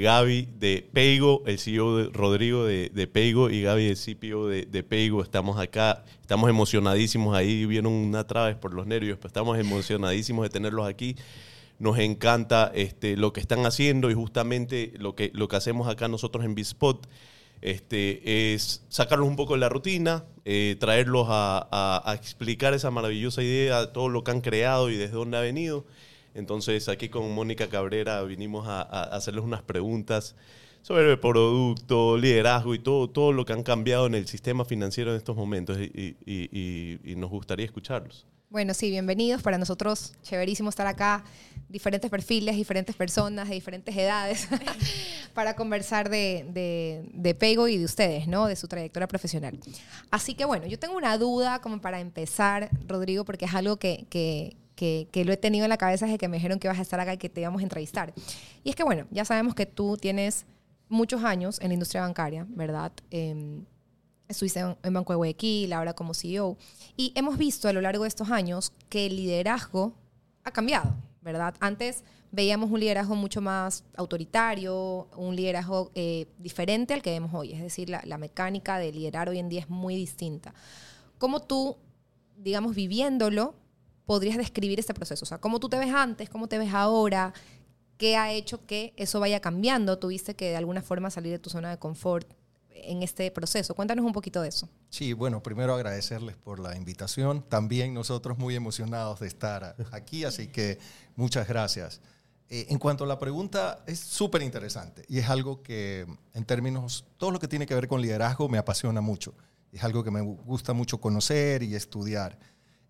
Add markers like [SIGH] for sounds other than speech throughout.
Gaby de Peigo, el CEO de Rodrigo de, de Peigo y Gaby, el CPO de, de Peigo. Estamos acá, estamos emocionadísimos. Ahí vieron una trave por los nervios, pero estamos emocionadísimos de tenerlos aquí. Nos encanta este, lo que están haciendo y justamente lo que, lo que hacemos acá nosotros en Bispot este, es sacarlos un poco de la rutina, eh, traerlos a, a, explicar esa maravillosa idea, todo lo que han creado y desde dónde ha venido. Entonces aquí con Mónica Cabrera vinimos a, hacerles unas preguntas sobre el producto, liderazgo y todo, todo lo que han cambiado en el sistema financiero en estos momentos y, y, y nos gustaría escucharlos. Bueno, sí, bienvenidos. Para nosotros, chéverísimo estar acá. Diferentes perfiles, diferentes personas de diferentes edades [LAUGHS] para conversar de, de, de, Pego y de ustedes, ¿no? De su trayectoria profesional. Así que bueno, yo tengo una duda como para empezar, Rodrigo, porque es algo que, que, que lo he tenido en la cabeza desde que me dijeron que vas a estar acá y que te íbamos a entrevistar. Y es que bueno, ya sabemos que tú tienes muchos años en la industria bancaria, ¿verdad? Eh, Estuviste en, Banco de Guayaquil, ahora como CEO. Y hemos visto a lo largo de estos años que el liderazgo ha cambiado, ¿verdad? Antes veíamos un liderazgo mucho más autoritario, un liderazgo eh, diferente al que vemos hoy. Es decir, la, la, mecánica de liderar hoy en día es muy distinta. ¿Cómo tú, digamos, viviéndolo, podrías describir este proceso? O sea, ¿cómo tú te ves antes? ¿Cómo te ves ahora? ¿Qué ha hecho que eso vaya cambiando? ¿Tuviste que de alguna forma salir de tu zona de confort? en este proceso. Cuéntanos un poquito de eso. Sí, bueno, primero agradecerles por la invitación. También nosotros muy emocionados de estar aquí, así que muchas gracias. Eh, en cuanto a la pregunta, es súper interesante y es algo que en términos, todo lo que tiene que ver con liderazgo me apasiona mucho. Es algo que me gusta mucho conocer y estudiar.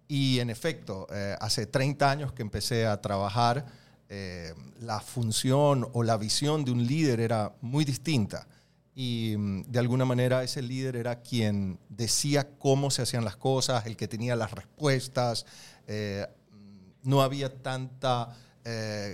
Y en efecto, eh, hace 30 años que empecé a trabajar, eh, la función o la visión de un líder era muy distinta y mm, de alguna manera ese líder era quien decía cómo se hacían las cosas, el que tenía las respuestas, eh, no había tanta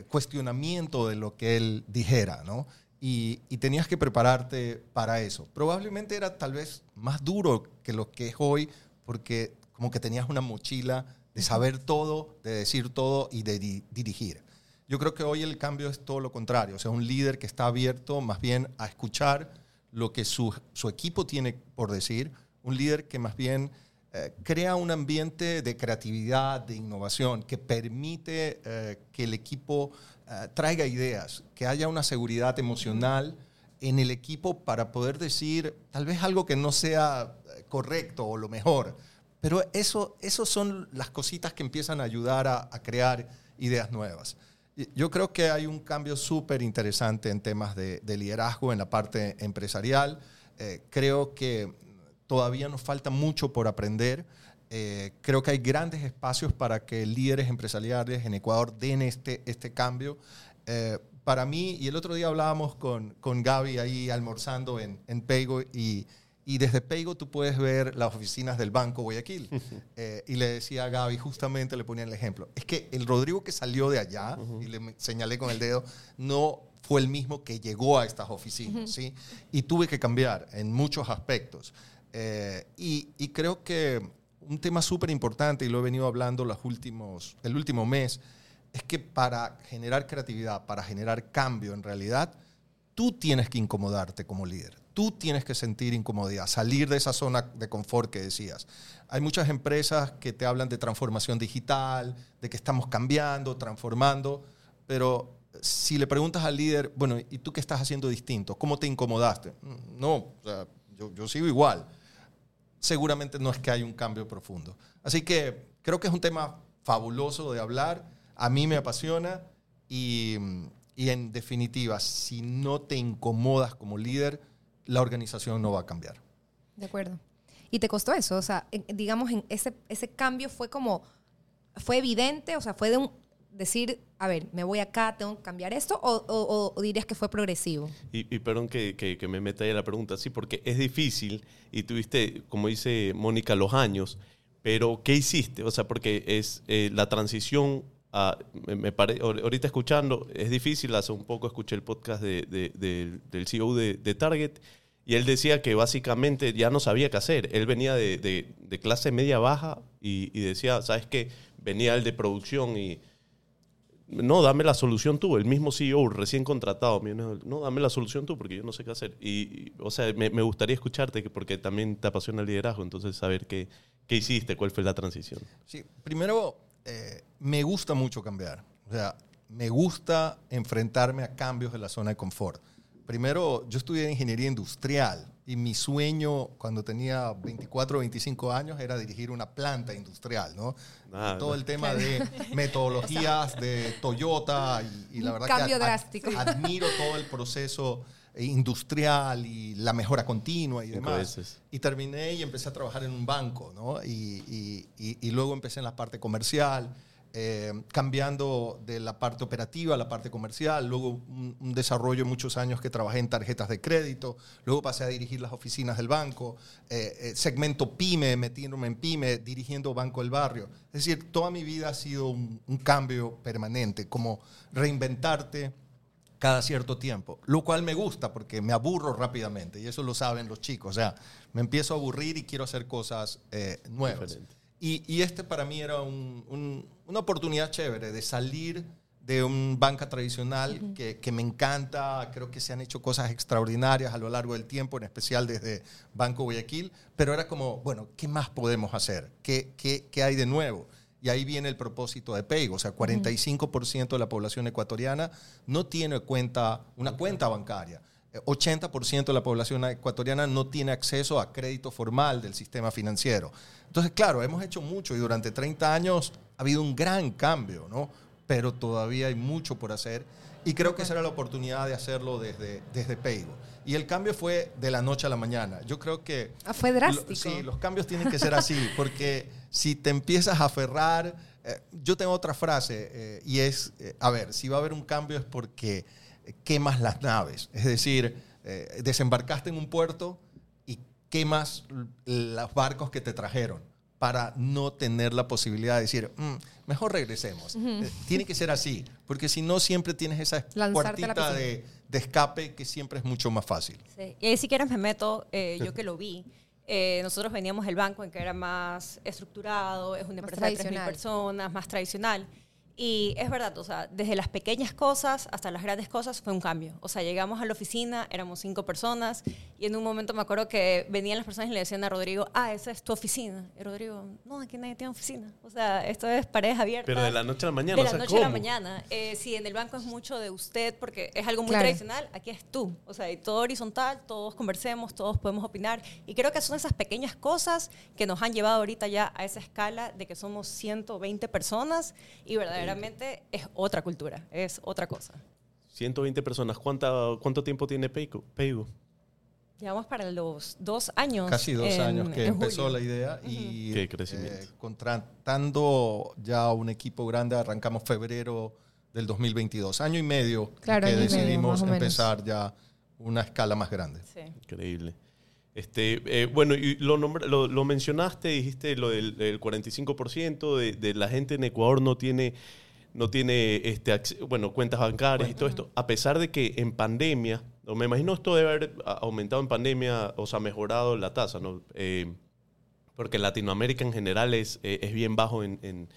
cuestionamiento de lo que él dijera, ¿no? Y, y, tenías que prepararte para eso. Probablemente era tal vez más duro que lo que es hoy, porque como que tenías una mochila de saber todo, de decir todo y de di dirigir. Yo creo que hoy el cambio es todo lo contrario, o sea, un líder que está abierto más bien a escuchar, lo que su, su equipo tiene por decir, un líder que más bien eh, crea un ambiente de creatividad, de innovación, que permite eh, que el equipo eh, traiga ideas, que haya una seguridad emocional en el equipo para poder decir tal vez algo que no sea correcto o lo mejor. Pero eso, eso son las cositas que empiezan a ayudar a, crear ideas nuevas. Yo creo que hay un cambio súper interesante en temas de, de, liderazgo en la parte empresarial. Eh, creo que todavía nos falta mucho por aprender. Eh, creo que hay grandes espacios para que líderes empresariales en Ecuador den este, este cambio. Eh, para mí, y el otro día hablábamos con, con Gaby ahí almorzando en, en Peigo y y desde Peigo tú puedes ver las oficinas del Banco Guayaquil. [LAUGHS] eh, y le decía a Gaby, justamente le ponía el ejemplo, es que el Rodrigo que salió de allá, uh -huh. y le señalé con el dedo, no fue el mismo que llegó a estas oficinas, uh -huh. ¿sí? Y tuve que cambiar en muchos aspectos. Eh, y, y, creo que un tema súper importante, y lo he venido hablando los últimos, el último mes, es que para generar creatividad, para generar cambio en realidad, tú tienes que incomodarte como líder tú tienes que sentir incomodidad, salir de esa zona de confort que decías. Hay muchas empresas que te hablan de transformación digital, de que estamos cambiando, transformando, pero si le preguntas al líder, bueno, ¿y tú qué estás haciendo distinto? ¿Cómo te incomodaste? No, o sea, yo, yo sigo igual. Seguramente no es que hay un cambio profundo. Así que creo que es un tema fabuloso de hablar, a mí me apasiona y en definitiva, si no te incomodas como líder, la organización no va a cambiar. De acuerdo. ¿Y te costó eso? O sea, digamos, en ese, ese cambio fue como, fue evidente, o sea, fue de un, decir, a ver, me voy acá, tengo que cambiar esto, o, o, o dirías que fue progresivo? Y, y perdón que, que, que, me meta ahí la pregunta, sí, porque es difícil y tuviste, como dice Mónica, los años, pero ¿qué hiciste? O sea, porque es eh, la transición me, ahorita escuchando, es difícil, hace un poco escuché el podcast de, de, de, del CEO de, Target y él decía que básicamente ya no sabía qué hacer. Él venía de, clase media baja y, y, decía, ¿sabes qué? Venía el de producción y no, dame la solución tú, el mismo CEO recién contratado, no, dame la solución tú porque yo no sé qué hacer. Y, o sea, me, gustaría escucharte porque también te apasiona el liderazgo, entonces saber qué, qué hiciste, cuál fue la transición. Sí, primero, eh, me gusta mucho cambiar. O sea, me gusta enfrentarme a cambios en la zona de confort. Primero, yo estudié ingeniería industrial y mi sueño cuando tenía 24 o 25 años era dirigir una planta industrial, ¿no? Ah, todo el tema de metodologías de Toyota y, la verdad cambio drástico. admiro todo el proceso industrial y la mejora continua y demás. Y terminé y empecé a trabajar en un banco, ¿no? Y, y luego empecé en la parte comercial eh, cambiando de la parte operativa a la parte comercial, luego un, desarrollo muchos años que trabajé en tarjetas de crédito, luego pasé a dirigir las oficinas del banco, eh, eh, segmento PYME, metiéndome en PYME, dirigiendo Banco del Barrio. Es decir, toda mi vida ha sido un, un cambio permanente, como reinventarte cada cierto tiempo, lo cual me gusta porque me aburro rápidamente y eso lo saben los chicos, o sea, me empiezo a aburrir y quiero hacer cosas nuevas. Y, este para mí era una oportunidad chévere de salir de un banca tradicional que, me encanta, creo que se han hecho cosas extraordinarias a lo largo del tiempo, en especial desde Banco Guayaquil, pero era como, bueno, ¿qué más podemos hacer? ¿Qué, qué, hay de nuevo? Y ahí viene el propósito de Peigo, o sea, 45% de la población ecuatoriana no tiene cuenta, una cuenta bancaria. 80% de la población ecuatoriana no tiene acceso a crédito formal del sistema financiero. Entonces, claro, hemos hecho mucho y durante 30 años ha habido un gran cambio, ¿no? Pero todavía hay mucho por hacer y creo que esa era la oportunidad de hacerlo desde, desde Paygo. Y el cambio fue de la noche a la mañana. Yo creo que... Ah, fue drástico. sí, los cambios tienen que ser así, [LAUGHS] porque si te empiezas a aferrar... Eh, yo tengo otra frase eh, y es, eh, a ver, si va a haber un cambio es porque quemas las naves. Es decir, desembarcaste en un puerto quemas los barcos que te trajeron para no tener la posibilidad de decir, mm, mejor regresemos. Eh, tiene que ser así, porque si no siempre tienes esa puertita de, escape que siempre es mucho más fácil. Y ahí si quieres me meto, eh, yo que lo vi, eh, nosotros veníamos del banco en que era más estructurado, es una empresa de 3.000 personas, más tradicional. Y es verdad, o sea, desde las pequeñas cosas hasta las grandes cosas fue un cambio. O sea, llegamos a la oficina, éramos cinco personas y en un momento me acuerdo que venían las personas y le decían a Rodrigo, ah, esa es tu oficina. Y Rodrigo, no, aquí nadie tiene oficina. O sea, esto es paredes abiertas. Pero de la noche a la mañana. De la noche a la mañana. Eh, sí, en el banco es mucho de usted porque es algo muy tradicional, aquí es tú. O sea, y todo horizontal, todos conversemos, todos podemos opinar. Y creo que son esas pequeñas cosas que nos han llevado ahorita ya a esa escala de que somos 120 personas y verdaderamente realmente es otra cultura, es otra cosa. 120 personas. ¿Cuánta, ¿Cuánto tiempo tiene Peigo? Llevamos para los dos años. Casi dos años que empezó la idea y Qué crecimiento. Eh, contratando ya un equipo grande, arrancamos febrero del 2022. Año y medio que decidimos empezar ya una escala más grande. Increíble. Este, eh, bueno, y lo, lo, lo, mencionaste, dijiste lo del, 45% de, de, la gente en Ecuador no tiene, no tiene este, bueno, cuentas bancarias y todo esto, a pesar de que en pandemia, me imagino esto debe haber aumentado en pandemia, o sea, mejorado la tasa, ¿no? Eh, porque Latinoamérica en general es, eh, es bien bajo en, en,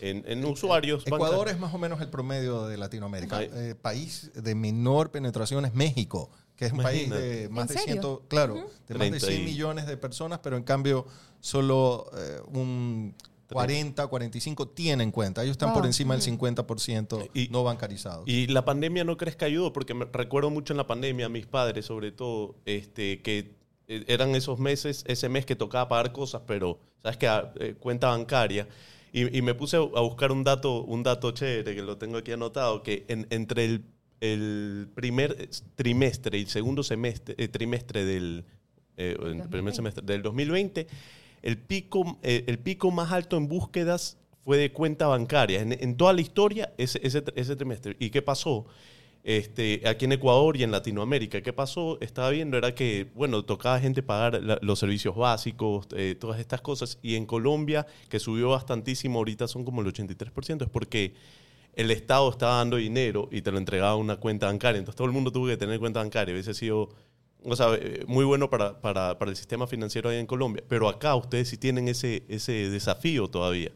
en, usuarios. Ecuador es más o menos el promedio de Latinoamérica. país de menor penetración es México que es un país de más de 100, claro, de más de 100 millones de personas, pero en cambio solo eh, un 40, 45 tienen cuenta. Ellos están por encima del 50% y, no bancarizados. Y la pandemia no crees que ayudó, porque me recuerdo mucho en la pandemia a mis padres, sobre todo, este, que eh, eran esos meses, ese mes que tocaba pagar cosas, pero, ¿sabes que eh, cuenta bancaria. Y, me puse a buscar un dato, un dato chévere, que lo tengo aquí anotado, que entre el el primer trimestre y el segundo semestre, eh, trimestre del, eh, primer semestre del 2020, el pico, eh, el pico más alto en búsquedas fue de cuenta bancaria. En, toda la historia, ese, ese, trimestre. ¿Y qué pasó? Este, aquí en Ecuador y en Latinoamérica, ¿qué pasó? Estaba viendo, era que, bueno, tocaba gente pagar los servicios básicos, todas estas cosas. Y en Colombia, que subió bastantísimo, ahorita son como el 83%, es porque el Estado estaba dando dinero y te lo entregaba a una cuenta bancaria. Entonces todo el mundo tuvo que tener cuenta bancaria. Hubiese sido o sea, eh, muy bueno para, para, para, el sistema financiero ahí en Colombia. Pero acá ustedes sí tienen ese, ese desafío todavía.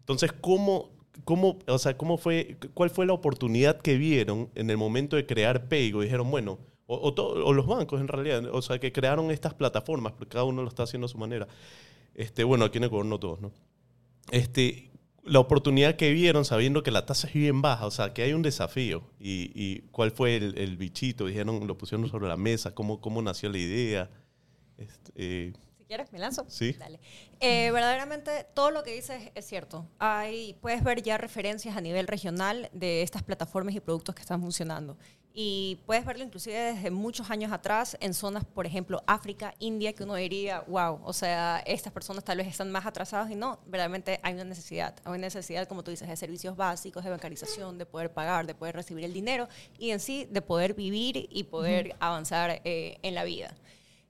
Entonces, ¿cómo, ¿cómo, o sea, ¿cómo fue, cuál fue la oportunidad que vieron en el momento de crear Paygo? Dijeron, bueno, o, o, los bancos en realidad, o sea, que crearon estas plataformas, porque cada uno lo está haciendo a su manera. Este, bueno, aquí en Ecuador no todos, ¿no? Este, la oportunidad que vieron sabiendo que la tasa es bien baja, o sea, que hay un desafío. ¿Y, cuál fue el, bichito? Dijeron, lo pusieron sobre la mesa, cómo, cómo nació la idea. Este, eh, quieres, me lanzo. Sí. Dale. Eh, verdaderamente, todo lo que dices es cierto. Hay, puedes ver ya referencias a nivel regional de estas plataformas y productos que están funcionando. Y puedes verlo inclusive desde muchos años atrás en zonas, por ejemplo, África, India, que uno diría, wow, o sea, estas personas tal vez están más atrasadas y no, verdaderamente hay una necesidad. Hay una necesidad, como tú dices, de servicios básicos, de bancarización, de poder pagar, de poder recibir el dinero y en sí de poder vivir y poder avanzar eh, en la vida.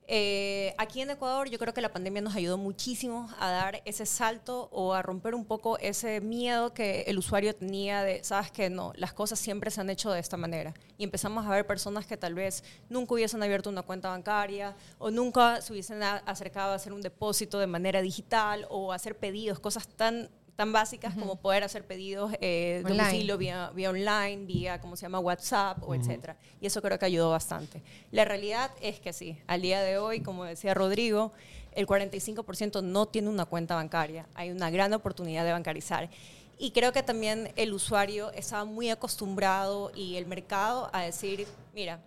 Eh, aquí en Ecuador yo creo que la pandemia nos ayudó muchísimo a dar ese salto o a romper un poco ese miedo que el usuario tenía de, sabes que no, las cosas siempre se han hecho de esta manera. Y empezamos a ver personas que tal vez nunca hubiesen abierto una cuenta bancaria o nunca se hubiesen acercado a hacer un depósito de manera digital o hacer pedidos, cosas tan tan básicas como poder hacer pedidos eh, de domicilio vía, vía, online, vía, ¿cómo se llama?, WhatsApp o etcétera. Y eso creo que ayudó bastante. La realidad es que sí, al día de hoy, como decía Rodrigo, el 45% no tiene una cuenta bancaria. Hay una gran oportunidad de bancarizar. Y creo que también el usuario estaba muy acostumbrado y el mercado a decir, mira,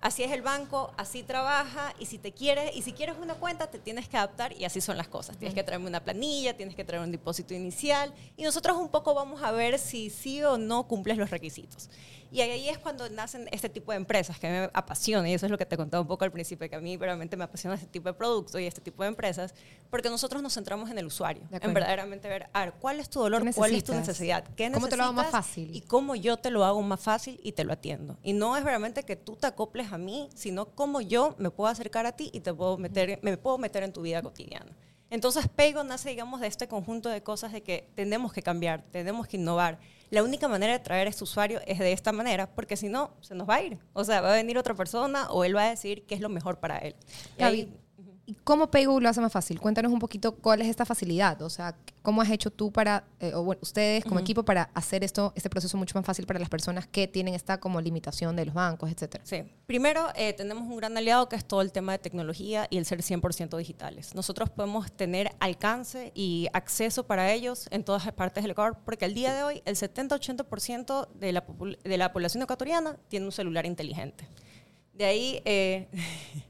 así es el banco, así trabaja y si te quieres y si quieres una cuenta te tienes que adaptar y así son las cosas. Tienes que traerme una planilla, tienes que traer un depósito inicial y nosotros un poco vamos a ver si sí o no cumples los requisitos. Y ahí es cuando nacen este tipo de empresas que me apasiona, y eso es lo que te contaba un poco al principio, que a mí realmente me apasiona este tipo de productos y este tipo de empresas, porque nosotros nos centramos en el usuario, en verdaderamente ver, a ver, ¿cuál es tu dolor? ¿Cuál es tu necesidad? ¿Qué ¿Cómo te lo hago más fácil? Y cómo yo te lo hago más fácil y te lo atiendo. Y no es realmente que tú te acoples a mí, sino cómo yo me puedo acercar a ti y te puedo meter, me puedo meter en tu vida cotidiana. Entonces, Pego nace, digamos, de este conjunto de cosas de que tenemos que cambiar, tenemos que innovar la única manera de traer a este usuario es de esta manera, porque si no, se nos va a ir. O sea, va a venir otra persona o él va a decir qué es lo mejor para él. ¿Y cómo Paygo lo hace más fácil? Cuéntanos un poquito cuál es esta facilidad. O sea, ¿cómo has hecho tú para, eh, o bueno, ustedes como equipo para hacer esto, este proceso mucho más fácil para las personas que tienen esta como limitación de los bancos, etcétera? Sí. Primero, eh, tenemos un gran aliado que es todo el tema de tecnología y el ser 100% digitales. Nosotros podemos tener alcance y acceso para ellos en todas las partes del Ecuador, porque al día de hoy el 70-80% de la, de la población ecuatoriana tiene un celular inteligente. De ahí, eh,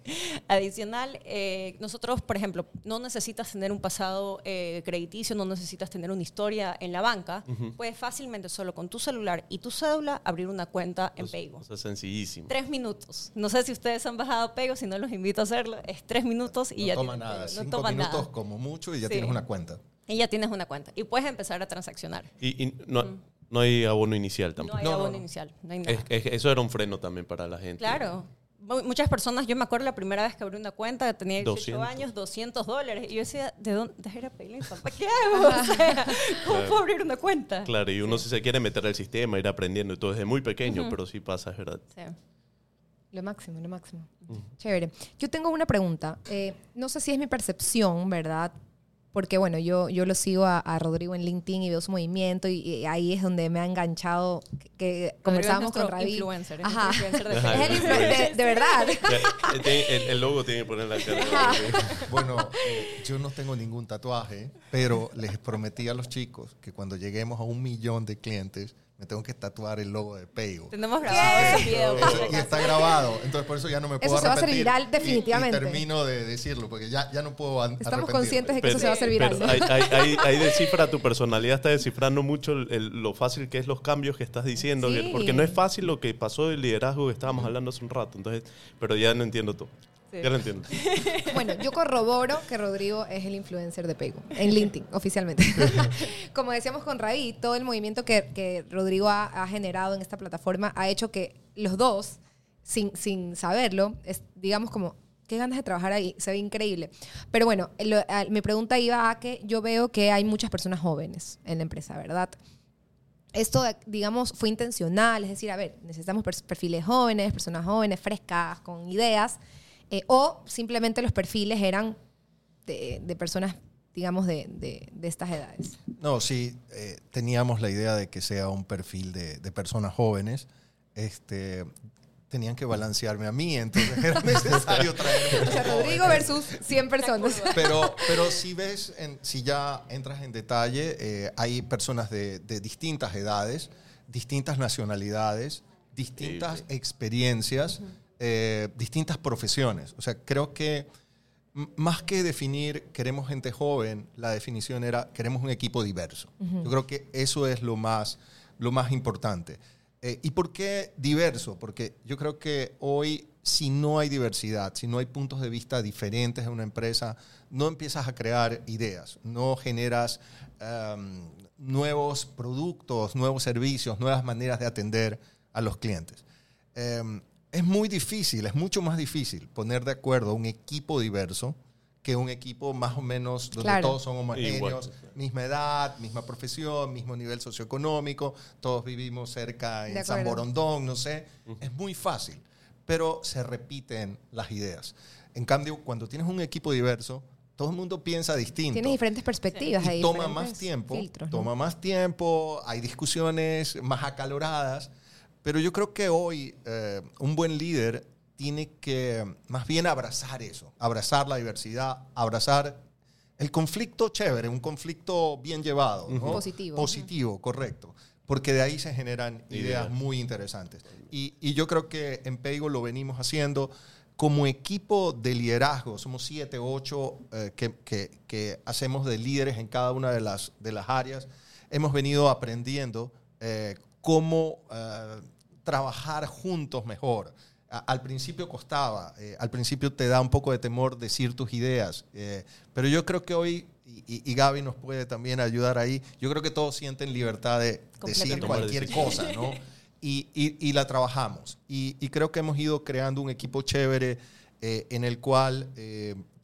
[LAUGHS] adicional, eh, nosotros, por ejemplo, no necesitas tener un pasado eh, crediticio, no necesitas tener una historia en la banca. Puedes fácilmente, solo con tu celular y tu cédula, abrir una cuenta en Paygo. Eso es sencillísimo. Tres minutos. No sé si ustedes han bajado Paygo, si no los invito a hacerlo. Es tres minutos y no ya toma nada. No Cinco toma minutos como mucho y ya tienes una cuenta. Y ya tienes una cuenta. Y puedes empezar a transaccionar. Y, no, no hay abono inicial tampoco. No hay abono inicial. No hay nada. eso era un freno también para la gente. Claro muchas personas, yo me acuerdo la primera vez que abrí una cuenta, tenía 18 años, 200 dólares. Y yo decía, ¿de dónde era ¿Para [LAUGHS] qué hago? O sea, ¿cómo puedo abrir una cuenta? Claro, y uno si se quiere meter al sistema, ir aprendiendo y todo desde muy pequeño, pero sí pasa, es verdad. Sí. Lo máximo, lo máximo. Chévere. Yo tengo una pregunta. Eh, no sé si es mi percepción, ¿verdad? Porque bueno, yo, yo lo sigo a, Rodrigo en LinkedIn y veo su movimiento y, ahí es donde me ha enganchado que, conversábamos con Ravi. Influencer, Ajá. influencer de, es el influencer, de, verdad. [LAUGHS] El, logo tiene que poner la cara. Bueno, eh, yo no tengo ningún tatuaje, pero les prometí a los chicos que cuando lleguemos a un millón de clientes me tengo que tatuar el logo de Peigo. Tenemos grabado ese video. y está grabado, entonces por eso ya no me puedo Eso se va a hacer viral definitivamente. Y, termino de decirlo, porque ya, ya no puedo Estamos conscientes de que eso se va a hacer viral. Ahí, descifra tu personalidad, está descifrando mucho lo fácil que es los cambios que estás diciendo, porque no es fácil lo que pasó del liderazgo que estábamos hablando hace un rato, entonces, pero ya no entiendo todo. Ya lo entiendo. [LAUGHS] Bueno, yo corroboro que Rodrigo es el influencer de Pego, en LinkedIn, oficialmente. [LAUGHS] Como decíamos con Raí, todo el movimiento que, Rodrigo ha, generado en esta plataforma ha hecho que los dos, sin, sin saberlo, es, digamos como, qué ganas de trabajar ahí, se ve increíble. Pero bueno, mi pregunta iba a que yo veo que hay muchas personas jóvenes en la empresa, ¿verdad? Esto, digamos, fue intencional, es decir, a ver, necesitamos perfiles jóvenes, personas jóvenes, frescas, con ideas, eh, o simplemente los perfiles eran de, personas digamos, de, de, estas edades? No, sí, eh, teníamos la idea de que sea un perfil de, de personas jóvenes. Este, tenían que balancearme a mí, entonces era [LAUGHS] necesario traer. O sea, Rodrigo versus 100 personas. Pero, pero si ves, si ya entras en detalle, eh, hay personas de, de, distintas edades, distintas nacionalidades, distintas experiencias, eh, distintas profesiones. O sea, creo que más que definir queremos gente joven, la definición era queremos un equipo diverso. Yo creo que eso es lo más, lo más importante. Eh, ¿Y por qué diverso? Porque yo creo que hoy, si no hay diversidad, si no hay puntos de vista diferentes en una empresa, no empiezas a crear ideas, no generas em, nuevos productos, nuevos servicios, nuevas maneras de atender a los clientes. Em, es muy difícil, es mucho más difícil poner de acuerdo un equipo diverso que un equipo más o menos donde todos son homogéneos, misma edad, misma profesión, mismo nivel socioeconómico, todos vivimos cerca en San Borondón, no sé. Es muy fácil, pero se repiten las ideas. En cambio, cuando tienes un equipo diverso, todo el mundo piensa distinto. Tienes diferentes perspectivas. Y toma más tiempo, toma más tiempo, hay discusiones más acaloradas, pero yo creo que hoy eh, un buen líder tiene que más bien abrazar eso, abrazar la diversidad, abrazar el conflicto chévere, un conflicto bien llevado. Positivo. Positivo, correcto. Porque de ahí se generan ideas, muy interesantes. Y, yo creo que en Peigo lo venimos haciendo como equipo de liderazgo. Somos siete, ocho eh, que, hacemos de líderes en cada una de las, de las áreas. Hemos venido aprendiendo eh, cómo eh, trabajar juntos mejor al principio costaba, eh, al principio te da un poco de temor decir tus ideas, eh, pero yo creo que hoy, y, Gaby nos puede también ayudar ahí, yo creo que todos sienten libertad de decir cualquier cosa, ¿no? [LAUGHS] Y, la trabajamos. Y, creo que hemos ido creando un equipo chévere eh, en el cual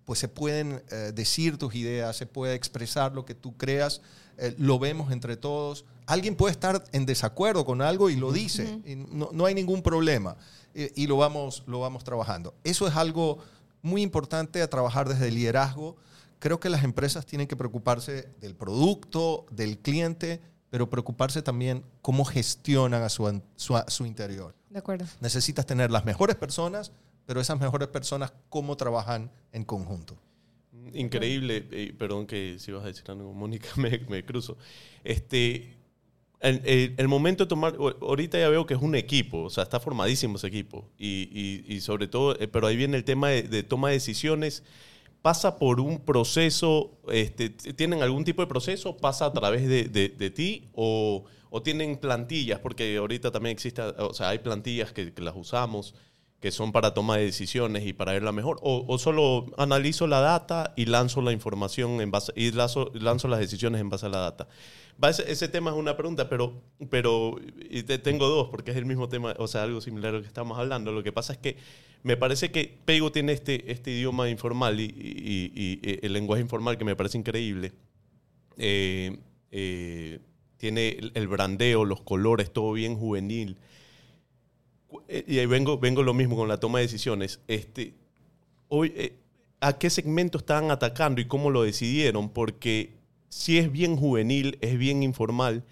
pues se pueden decir tus ideas, se puede expresar lo que tú creas, lo vemos entre todos. Alguien puede estar en desacuerdo con algo y lo dice, no, no hay ningún problema y lo vamos, lo vamos trabajando. Eso es algo muy importante a trabajar desde el liderazgo. Creo que las empresas tienen que preocuparse del producto, del cliente, pero preocuparse también cómo gestionan a su, su, interior. De acuerdo. Necesitas tener las mejores personas, pero esas mejores personas, cómo trabajan en conjunto. Increíble, eh, perdón que si vas a decir algo, Mónica, [LAUGHS] me, me cruzo. Este, el, momento de tomar, ahorita ya veo que es un equipo, o sea, está formadísimo ese equipo. Y, sobre todo, eh, pero ahí viene el tema de, toma de decisiones. ¿Pasa por un proceso, este, tienen algún tipo de proceso? ¿Pasa a través de, ti? O, tienen plantillas? Porque ahorita también existe, o sea, hay plantillas que, las usamos que son para toma de decisiones y para verla mejor, o, solo analizo la data y lanzo la información en base, y lanzo, lanzo las decisiones en base a la data ese, tema es una pregunta, pero, pero y te, tengo dos, porque es el mismo tema, o sea, algo similar a lo que estamos hablando. Lo que pasa es que me parece que Pego tiene este, este idioma informal y, el lenguaje informal que me parece increíble. Eh, eh, tiene el, brandeo, los colores, todo bien juvenil. Eh, y ahí vengo, vengo lo mismo con la toma de decisiones. Este, hoy, ¿A qué segmento estaban atacando y cómo lo decidieron? Porque sí es bien juvenil, es bien informal,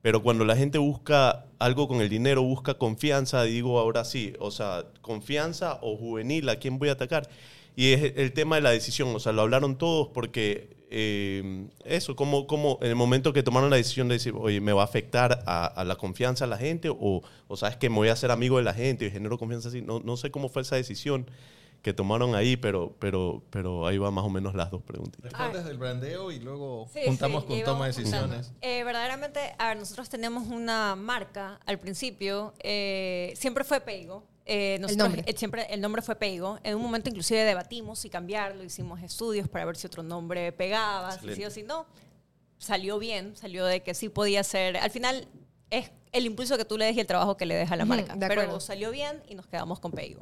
pero cuando la gente busca algo con el dinero, busca confianza, digo ahora sí, o sea, confianza o juvenil, ¿a quién voy a atacar? Y es el tema de la decisión, o sea, lo hablaron todos porque eh, eso, como, como en el momento que tomaron la decisión de decir, oye, me va a afectar a, la confianza de la gente o, o sabes que me voy a hacer amigo de la gente y genero confianza así, no, no sé cómo fue esa decisión que tomaron ahí, pero, pero, pero ahí va más o menos las dos preguntas. Respondes del brandeo y luego juntamos con toma de decisiones. Eh, verdaderamente, a ver, nosotros tenemos una marca al principio, eh, siempre fue Peigo. Eh, el nombre. siempre el nombre fue Peigo. En un momento inclusive debatimos si cambiarlo, hicimos estudios para ver si otro nombre pegaba, si sí o si no. Salió bien, salió de que sí podía ser. Al final es el impulso que tú le des y el trabajo que le des a la marca. Pero salió bien y nos quedamos con Peigo.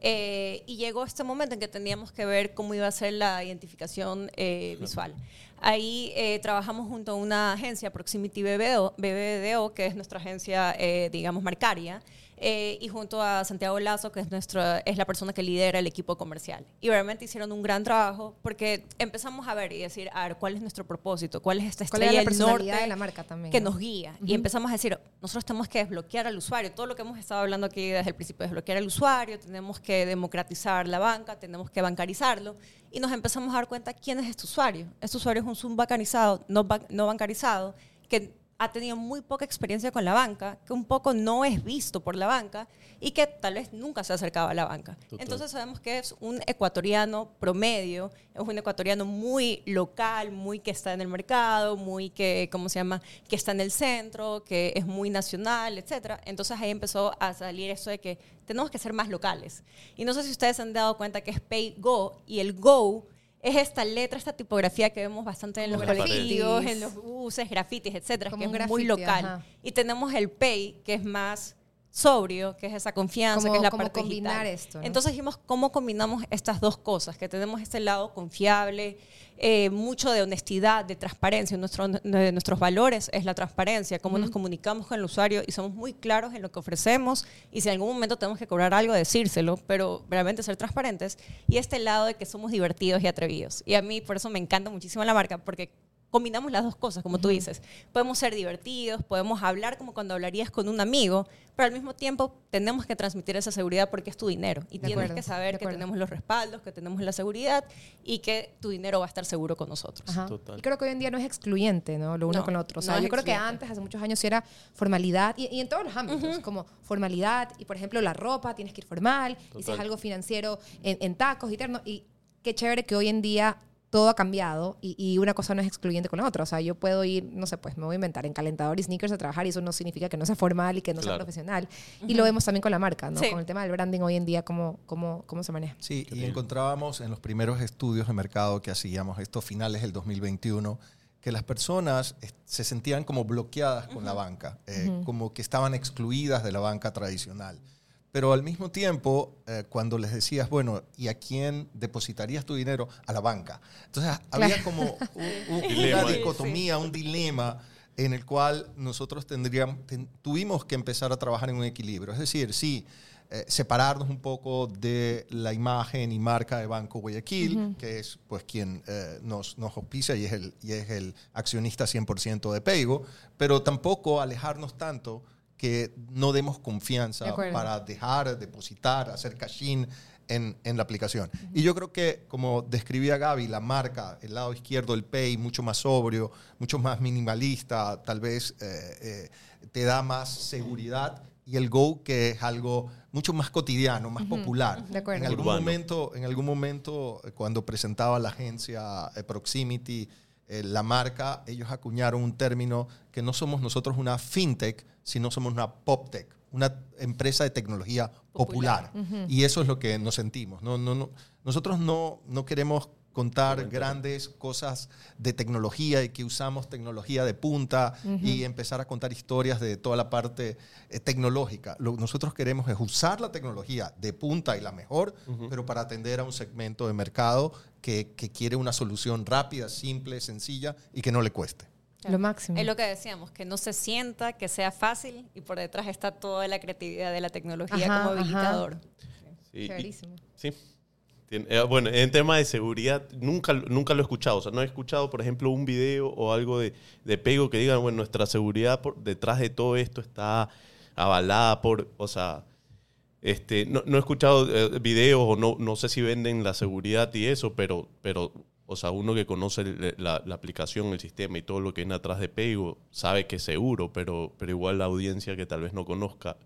Eh, y llegó este momento en que teníamos que ver cómo iba a ser la identificación eh, visual. Ahí eh, trabajamos junto a una agencia, Proximity BBDO, BBDO que es nuestra agencia, digamos, marcaria. Eh, y junto a Santiago Lazo, que es, nuestro, es la persona que lidera el equipo comercial. Y realmente hicieron un gran trabajo porque empezamos a ver y decir, a ver, ¿cuál es nuestro propósito? ¿Cuál es esta estrella del norte de la marca también, que nos guía? Y empezamos a decir, nosotros tenemos que desbloquear al usuario. Todo lo que hemos estado hablando aquí desde el principio, desbloquear al usuario, tenemos que democratizar la banca, tenemos que bancarizarlo. Y nos empezamos a dar cuenta quién es este usuario. Este usuario es un Zoom bancarizado, no, no bancarizado, que ha tenido muy poca experiencia con la banca, que un poco no es visto por la banca y que tal vez nunca se ha acercado a la banca. Entonces sabemos que es un ecuatoriano promedio, es un ecuatoriano muy local, muy que está en el mercado, muy que, ¿cómo se llama?, que está en el centro, que es muy nacional, etc. Entonces ahí empezó a salir esto de que tenemos que ser más locales. Y no sé si ustedes se han dado cuenta que es Pay Go y el Go es esta letra, esta tipografía que vemos bastante en los colectivos, en los buses, grafitis, etcétera, que es muy local. Y tenemos el Pay, que es más sobrio, que es esa confianza, que es la parte combinar esto. Entonces dijimos, ¿cómo combinamos estas dos cosas? Que tenemos este lado confiable, eh, mucho de honestidad, de transparencia. Nuestro, de nuestros valores es la transparencia, cómo nos comunicamos con el usuario y somos muy claros en lo que ofrecemos y si en algún momento tenemos que cobrar algo, decírselo, pero realmente ser transparentes. Y este lado de que somos divertidos y atrevidos. Y a mí por eso me encanta muchísimo la marca, porque combinamos las dos cosas, como tú dices. Podemos ser divertidos, podemos hablar como cuando hablarías con un amigo, pero al mismo tiempo tenemos que transmitir esa seguridad porque es tu dinero. Y tienes que saber que tenemos los respaldos, que tenemos la seguridad y que tu dinero va a estar seguro con nosotros. Y creo que hoy en día no es excluyente, ¿no? Lo uno con lo otro. O sea, yo creo que antes, hace muchos años, sí era formalidad y, en todos los ámbitos, como formalidad y, por ejemplo, la ropa, tienes que ir formal, y si es algo financiero, en, en tacos y ternos. Y qué chévere que hoy en día todo ha cambiado y, una cosa no es excluyente con la otra. O sea, yo puedo ir, no sé, pues me voy a inventar en calentador y sneakers a trabajar y eso no significa que no sea formal y que no sea profesional. Y lo vemos también con la marca, ¿no? Con el tema del branding hoy en día, cómo, cómo, cómo se maneja. Sí, y encontrábamos en los primeros estudios de mercado que hacíamos, estos finales del 2021, que las personas se sentían como bloqueadas con la banca, eh, como que estaban excluidas de la banca tradicional. Pero al mismo tiempo, eh, cuando les decías, bueno, ¿y a quién depositarías tu dinero? A la banca. Entonces había como [LAUGHS] una dicotomía, un dilema en el cual nosotros tendríamos, tuvimos que empezar a trabajar en un equilibrio. Es decir, sí, eh, separarnos un poco de la imagen y marca de Banco Guayaquil, que es pues quien eh, nos, nos auspicia y es, el, y es el accionista 100% de Peigo, pero tampoco alejarnos tanto que no demos confianza para dejar, depositar, hacer cash-in en, en, la aplicación. Y yo creo que, como describía Gaby, la marca, el lado izquierdo, el Pay, mucho más sobrio, mucho más minimalista, tal vez eh, eh, te da más seguridad. Y el Go, que es algo mucho más cotidiano, más popular. En algún, momento, en algún momento, eh, cuando presentaba la agencia Proximity, la marca, ellos acuñaron un término que no somos nosotros una fintech, si no somos una PopTech, una empresa de tecnología popular. Y eso es lo que nos sentimos. No, no, no, nosotros no, no queremos contar grandes cosas de tecnología y que usamos tecnología de punta y empezar a contar historias de toda la parte eh, tecnológica. Lo que nosotros queremos es usar la tecnología de punta y la mejor, pero para atender a un segmento de mercado que, que quiere una solución rápida, simple, sencilla y que no le cueste. Lo máximo. Es lo que decíamos, que no se sienta, que sea fácil y por detrás está toda la creatividad de la tecnología como habilitador. Sí, sí. Eh, bueno, en tema de seguridad, nunca, nunca lo he escuchado. O sea, no he escuchado, por ejemplo, un video o algo de, de Pego que digan, bueno, nuestra seguridad por detrás de todo esto está avalada por, o sea, este, no, no he escuchado eh, videos o no, no sé si venden la seguridad y eso, pero, pero o sea, uno que conoce la, aplicación, el sistema y todo lo que viene atrás de Pego sabe que es seguro, pero, pero igual la audiencia que tal vez no conozca.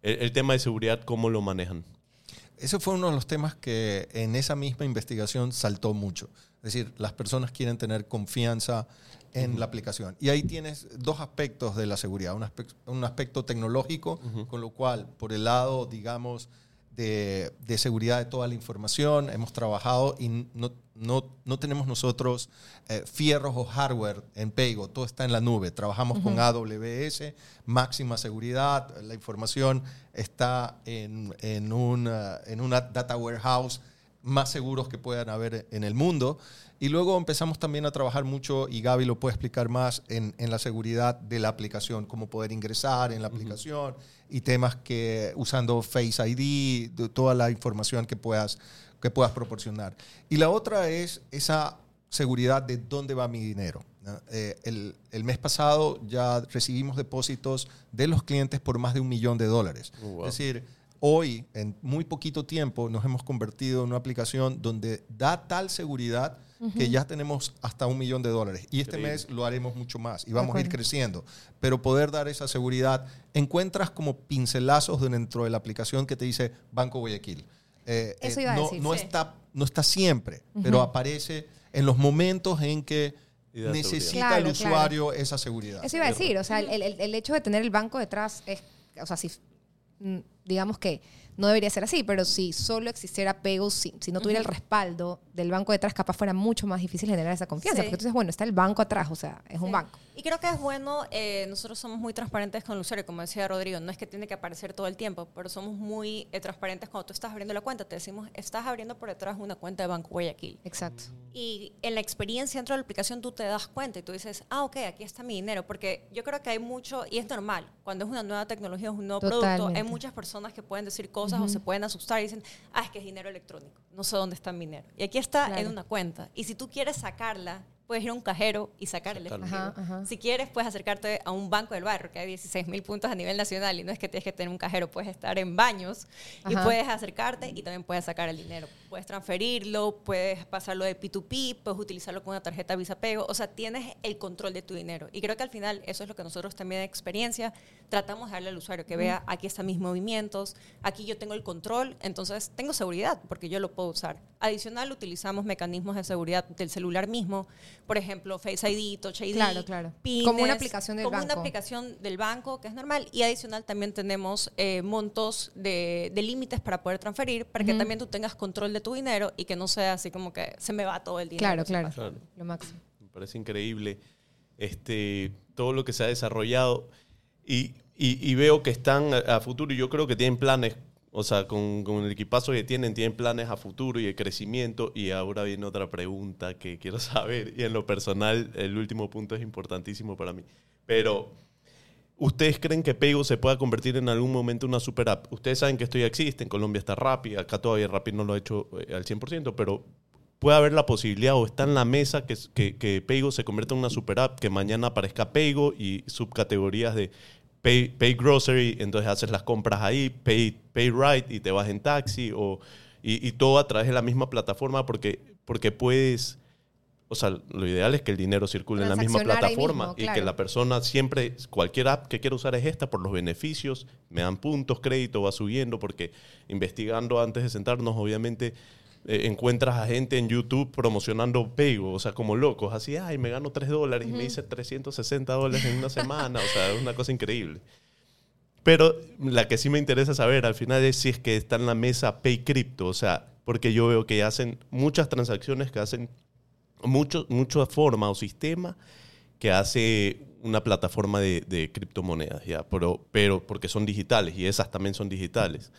El, tema de seguridad, ¿cómo lo manejan? Ese fue uno de los temas que en esa misma investigación saltó mucho. Es decir, las personas quieren tener confianza en la aplicación. Y ahí tienes dos aspectos de la seguridad. Un aspecto, un aspecto tecnológico, con lo cual, por el lado, digamos, de, de, seguridad de toda la información, hemos trabajado y no, no, no tenemos nosotros eh, fierros o hardware en Paygo, todo está en la nube. Trabajamos con AWS, máxima seguridad, la información está en, en, una, en una data warehouse más seguros que puedan haber en el mundo. Y luego empezamos también a trabajar mucho, y Gaby lo puede explicar más, en, en la seguridad de la aplicación, cómo poder ingresar en la aplicación y temas que usando Face ID, toda la información que puedas, que puedas proporcionar. Y la otra es esa seguridad de dónde va mi dinero. Eh, el, el, mes pasado ya recibimos depósitos de los clientes por más de un millón de dólares. Oh, es decir, hoy, en muy poquito tiempo, nos hemos convertido en una aplicación donde da tal seguridad que ya tenemos hasta un millón de dólares. Y este mes lo haremos mucho más y vamos a ir creciendo. Pero poder dar esa seguridad, encuentras como pincelazos dentro de la aplicación que te dice Banco Guayaquil. Eh, Eso iba no, a decir, no, está, no está siempre, pero aparece en los momentos en que necesita el usuario esa seguridad. Eso iba a decir, o sea, el, el, el, hecho de tener el banco detrás es, o sea, si Mm, digamos que no debería ser así, pero si solo existiera Pego, si, si no tuviera el respaldo del banco detrás, capaz fuera mucho más difícil generar esa confianza. Porque entonces, bueno, está el banco atrás, o sea, es un banco. Y creo que es bueno, eh, nosotros somos muy transparentes con el usuario, como decía Rodrigo, no es que tiene que aparecer todo el tiempo, pero somos muy eh, transparentes cuando tú estás abriendo la cuenta. Te decimos, estás abriendo por detrás una cuenta de Banco Guayaquil. Exacto. Y en la experiencia dentro de la aplicación tú te das cuenta y tú dices, ah, ok, aquí está mi dinero. Porque yo creo que hay mucho, y es normal, cuando es una nueva tecnología, es un nuevo producto, hay muchas personas que pueden decir cosas o se pueden asustar y dicen, ah, es que es dinero electrónico, no sé dónde está mi dinero. Y aquí está en una cuenta. Y si tú quieres sacarla puedes ir a un cajero y sacar el efectivo. Si quieres, puedes acercarte a un banco del barrio, que hay 16 mil puntos a nivel nacional y no es que tienes que tener un cajero, puedes estar en baños y puedes acercarte y también puedes sacar el dinero. Puedes transferirlo, puedes pasarlo de P2P, puedes utilizarlo con una tarjeta Visa Pego, o sea, tienes el control de tu dinero. Y creo que al final eso es lo que nosotros también de experiencia tratamos de darle al usuario, que vea aquí están mis movimientos, aquí yo tengo el control, entonces tengo seguridad porque yo lo puedo usar. Adicional, utilizamos mecanismos de seguridad del celular mismo por ejemplo, Face ID, Touch ID, claro, claro. como una aplicación del como banco. una aplicación del banco, que es normal. Y adicional también tenemos eh, montos de, límites para poder transferir, para que también tú tengas control de tu dinero y que no sea así como que se me va todo el dinero. Claro, claro, Lo máximo. Me parece increíble este, todo lo que se ha desarrollado y, y, veo que están a futuro y yo creo que tienen planes o sea, con, con, el equipazo que tienen, tienen planes a futuro y de crecimiento. Y ahora viene otra pregunta que quiero [LAUGHS] saber. Y en lo personal, el último punto es importantísimo para mí. Pero, ¿ustedes creen que Pego se pueda convertir en algún momento en una super app? Ustedes saben que esto ya existe. En Colombia está Rappi. Acá todavía Rappi no lo ha hecho eh, al 100%. Pero puede haber la posibilidad o está en la mesa que, que, se convierta en una super app, que mañana aparezca Pego y subcategorías de pay, grocery, entonces haces las compras ahí, pay, pay right y te vas en taxi o, y, todo a través de la misma plataforma porque, porque puedes, o sea, lo ideal es que el dinero circule en la misma plataforma y que la persona siempre, cualquier app que quiera usar es esta por los beneficios, me dan puntos, crédito, va subiendo porque investigando antes de sentarnos, obviamente eh, encuentras a gente en YouTube promocionando Pego, o sea, como locos, así, ay, me gano 3 dólares y me hice 360 dólares en una semana, o sea, es una cosa increíble. Pero la que sí me interesa saber al final es si es que está en la mesa Pay Crypto, o sea, porque yo veo que hacen muchas transacciones que hacen mucho, mucha forma o sistema que hace una plataforma de, de criptomonedas, ¿ya? Pero, pero porque son digitales y esas también son digitales.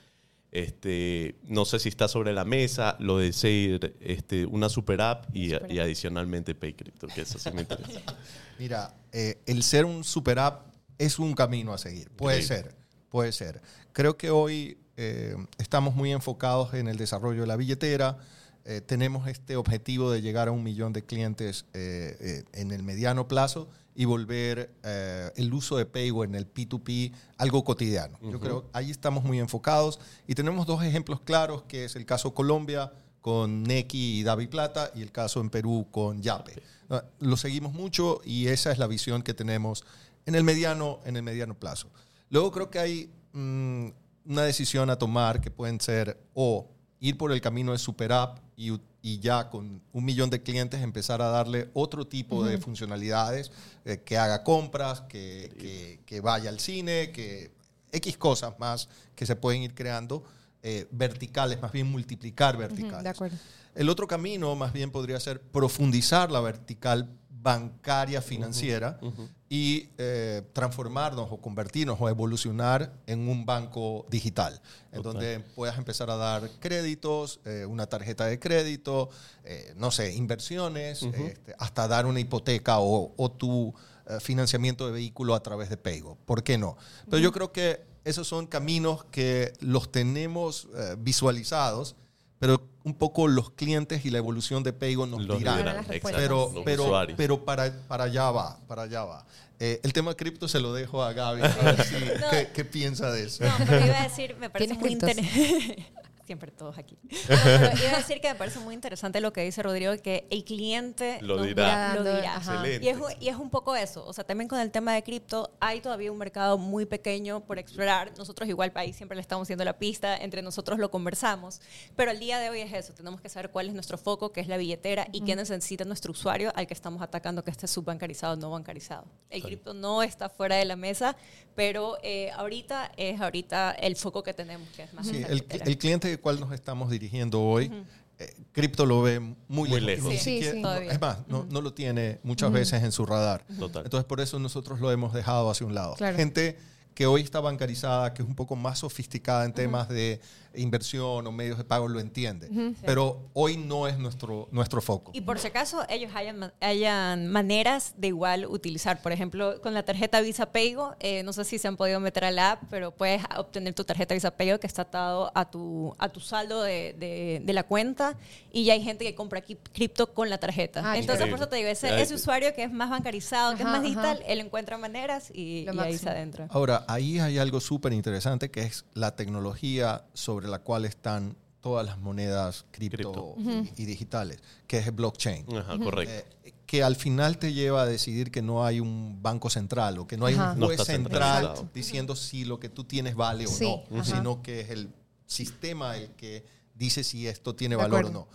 Este, no sé si está sobre la mesa lo de ser este, una super app y, adicionalmente PayCrypto, que eso sí me interesa. [LAUGHS] Mira, eh, el ser un super app es un camino a seguir. Puede ser, puede ser. Creo que hoy eh, estamos muy enfocados en el desarrollo de la billetera. Eh, tenemos este objetivo de llegar a un millón de clientes en el mediano plazo y volver eh, el uso de Paygo en el P2P algo cotidiano. Yo creo que ahí estamos muy enfocados y tenemos dos ejemplos claros, que es el caso Colombia con Neki y David Plata y el caso en Perú con Yape. Ah, lo seguimos mucho y esa es la visión que tenemos en el mediano, en el mediano plazo. Luego creo que hay mm, una decisión a tomar que pueden ser o ir por el camino de super app y y ya con un millón de clientes empezar a darle otro tipo de funcionalidades, eh, que haga compras, que, que, vaya al cine, que X cosas más que se pueden ir creando. eh, verticales, más bien multiplicar verticales. de acuerdo. El otro camino más bien podría ser profundizar la vertical bancaria financiera y eh, transformarnos o convertirnos o evolucionar en un banco digital, en donde puedas empezar a dar créditos, eh, una tarjeta de crédito, eh, no sé, inversiones, este, hasta dar una hipoteca o, o tu financiamiento de vehículo a través de Paygo. ¿Por qué no? Pero yo creo que esos son caminos que los tenemos visualizados pero un poco los clientes y la evolución de Paygo nos dirán. Pero, pero, pero para, para allá va, para allá va. Eh, el tema de cripto se lo dejo a Gaby. [LAUGHS] ¿qué, piensa de eso? No, pero iba a decir, me parece muy interesante. [LAUGHS] siempre todos aquí. [LAUGHS] a decir que me parece muy interesante lo que dice Rodrigo, que el cliente lo dirá. Lo dirá. Y, es, y, es, un poco eso. O sea, también con el tema de cripto, hay todavía un mercado muy pequeño por explorar. Nosotros igual país siempre le estamos haciendo la pista, entre nosotros lo conversamos. Pero el día de hoy es eso. Tenemos que saber cuál es nuestro foco, que es la billetera, y qué necesita nuestro usuario al que estamos atacando, que esté subbancarizado o no bancarizado. El cripto no está fuera de la mesa, pero eh, ahorita es ahorita el foco que tenemos, que es más sí, el, el cliente cual nos estamos dirigiendo hoy, eh, cripto lo ve muy, lejos. es más, no, no, lo tiene muchas veces en su radar. Entonces, por eso nosotros lo hemos dejado hacia un lado. Gente que hoy está bancarizada, que es un poco más sofisticada en temas de inversión o medios de pago lo entiende. Pero hoy no es nuestro, nuestro foco. Y por si acaso ellos hayan, hayan maneras de igual utilizar. Por ejemplo, con la tarjeta Visa Pago, eh, no sé si se han podido meter a la app, pero puedes obtener tu tarjeta Visa Pago que está atado a tu, a tu saldo de, de, la cuenta y ya hay gente que compra cripto con la tarjeta. Ah, Entonces, por eso te digo, ese, ese, usuario que es más bancarizado, que es más digital, él encuentra maneras y, y ahí se adentra. Ahora, ahí hay algo súper interesante que es la tecnología sobre la cual están todas las monedas cripto, y, digitales, que es el blockchain. correcto. Eh, que al final te lleva a decidir que no hay un banco central o que no hay un juez central diciendo si lo que tú tienes vale o no, sino que es el sistema el que dice si esto tiene valor o no.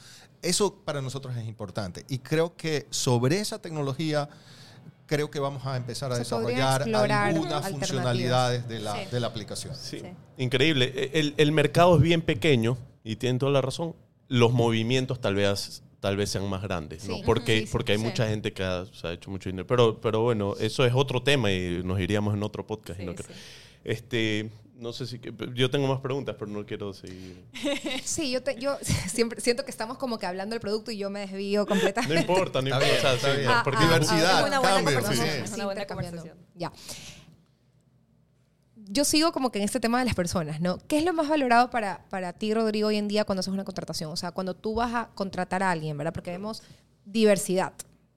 Eso para nosotros es importante. Y creo que sobre esa tecnología creo que vamos a empezar a desarrollar algunas funcionalidades de la, de la aplicación. Sí. Increíble. E, el, mercado es bien pequeño y tienen toda la razón. Los movimientos tal vez tal vez sean más grandes, ¿no? Porque, porque hay mucha gente que ha, se ha hecho mucho dinero. Pero, pero bueno, eso es otro tema y nos iríamos en otro podcast. no Este, no sé si... Yo tengo más preguntas, pero no quiero seguir. [LAUGHS] Sí, yo, yo [LAUGHS] siempre siento que estamos como que hablando del producto y yo me desvío completamente. No importa, no importa. Está bien, porque ah, diversidad, es una buena conversación. Es una buena conversación. Ya. Yo sigo como que en este tema de las personas, ¿no? ¿Qué es lo más valorado para, para ti, Rodrigo, hoy en día cuando haces una contratación? O sea, cuando tú vas a contratar a alguien, ¿verdad? Porque vemos diversidad.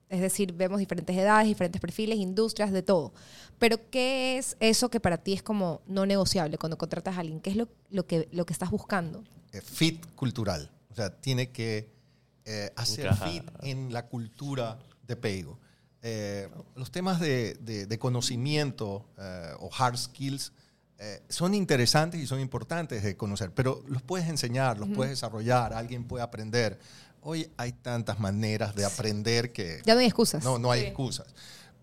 Es decir, vemos diferentes edades, diferentes perfiles, industrias, de todo. Pero ¿qué es eso que para ti es como no negociable cuando contratas a alguien? ¿Qué es lo, lo que, lo que estás buscando? Eh, fit cultural. O sea, tiene que eh, hacer fit en la cultura de Peigo. Eh, los temas de, de, conocimiento o hard skills son interesantes y son importantes de conocer, pero los puedes enseñar, los puedes desarrollar, alguien puede aprender. Hoy hay tantas maneras de aprender que... Ya no hay excusas. No, no hay excusas.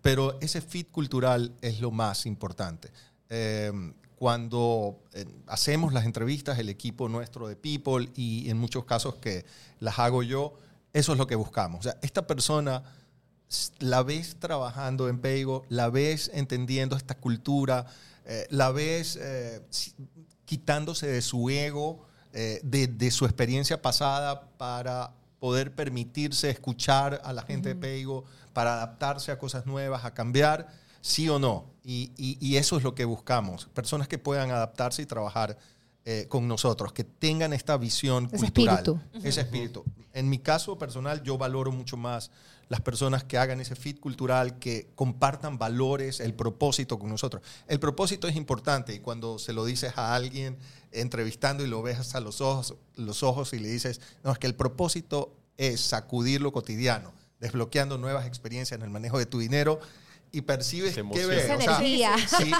Pero ese fit cultural es lo más importante. Em, cuando eh, hacemos las entrevistas, el equipo nuestro de People y en muchos casos que las hago yo, eso es lo que buscamos. O sea, esta persona la ves trabajando en Peigo, la ves entendiendo esta cultura, eh, la ves eh, quitándose de su ego, de, de, su experiencia pasada para poder permitirse escuchar a la gente de Peigo, para adaptarse a cosas nuevas, a cambiar, sí o no. Y, eso es lo que buscamos, personas que puedan adaptarse y trabajar eh, con nosotros, que tengan esta visión ese cultural, espíritu. ese espíritu. En mi caso personal, yo valoro mucho más las personas que hagan ese fit cultural, que compartan valores, el propósito con nosotros. El propósito es importante y cuando se lo dices a alguien entrevistando y lo ves a los ojos, los ojos y le dices, no, es que el propósito es sacudir lo cotidiano, desbloqueando nuevas experiencias en el manejo de tu dinero y percibes que ves.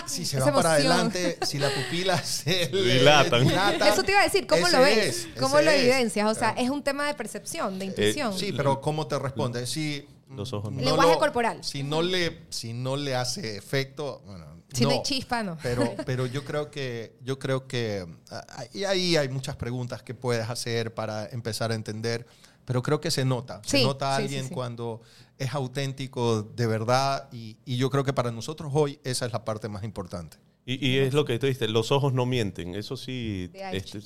si, se va para adelante, si la pupila se [LAUGHS] dilatan. Eso te iba a decir, ¿cómo lo ves? ¿Cómo lo evidencias? O sea, es un tema de percepción, de intuición. sí, pero ¿cómo te responde? Si Los ojos. Lenguaje corporal. Si no, le, si no le hace efecto, bueno, Si no, hay chispa, no. Pero, [LAUGHS] pero yo creo que, yo creo que ah, y ahí hay muchas preguntas que puedes hacer para empezar a entender, pero creo que se nota. se nota a alguien cuando es auténtico de verdad y, y yo creo que para nosotros hoy esa es la parte más importante. Y, es lo que tú dices, los ojos no mienten, eso sí, este,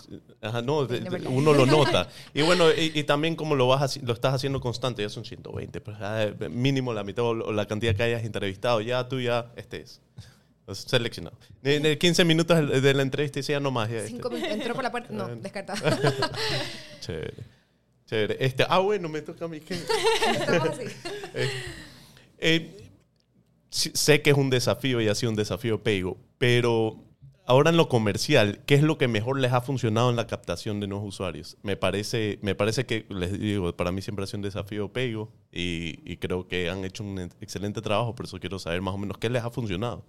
no, uno lo [LAUGHS] nota. Y bueno, y, también como lo, vas lo estás haciendo constante, ya son 120, pues, ah, mínimo la mitad o la cantidad que hayas entrevistado, ya tú ya estés seleccionado. En 15 minutos de la entrevista y ya no más. Este. entró por la puerta, no, [LAUGHS] descartado. Chévere. Chévere. Este, ah, bueno, me toca a mí. [LAUGHS] Estamos así. Eh, eh, sé que es un desafío y ha sido un desafío Pego, pero ahora en lo comercial, ¿qué es lo que mejor les ha funcionado en la captación de nuevos usuarios? Me parece, me parece que, les digo, para mí siempre ha sido un desafío Pego y, creo que han hecho un excelente trabajo, por eso quiero saber más o menos qué les ha funcionado.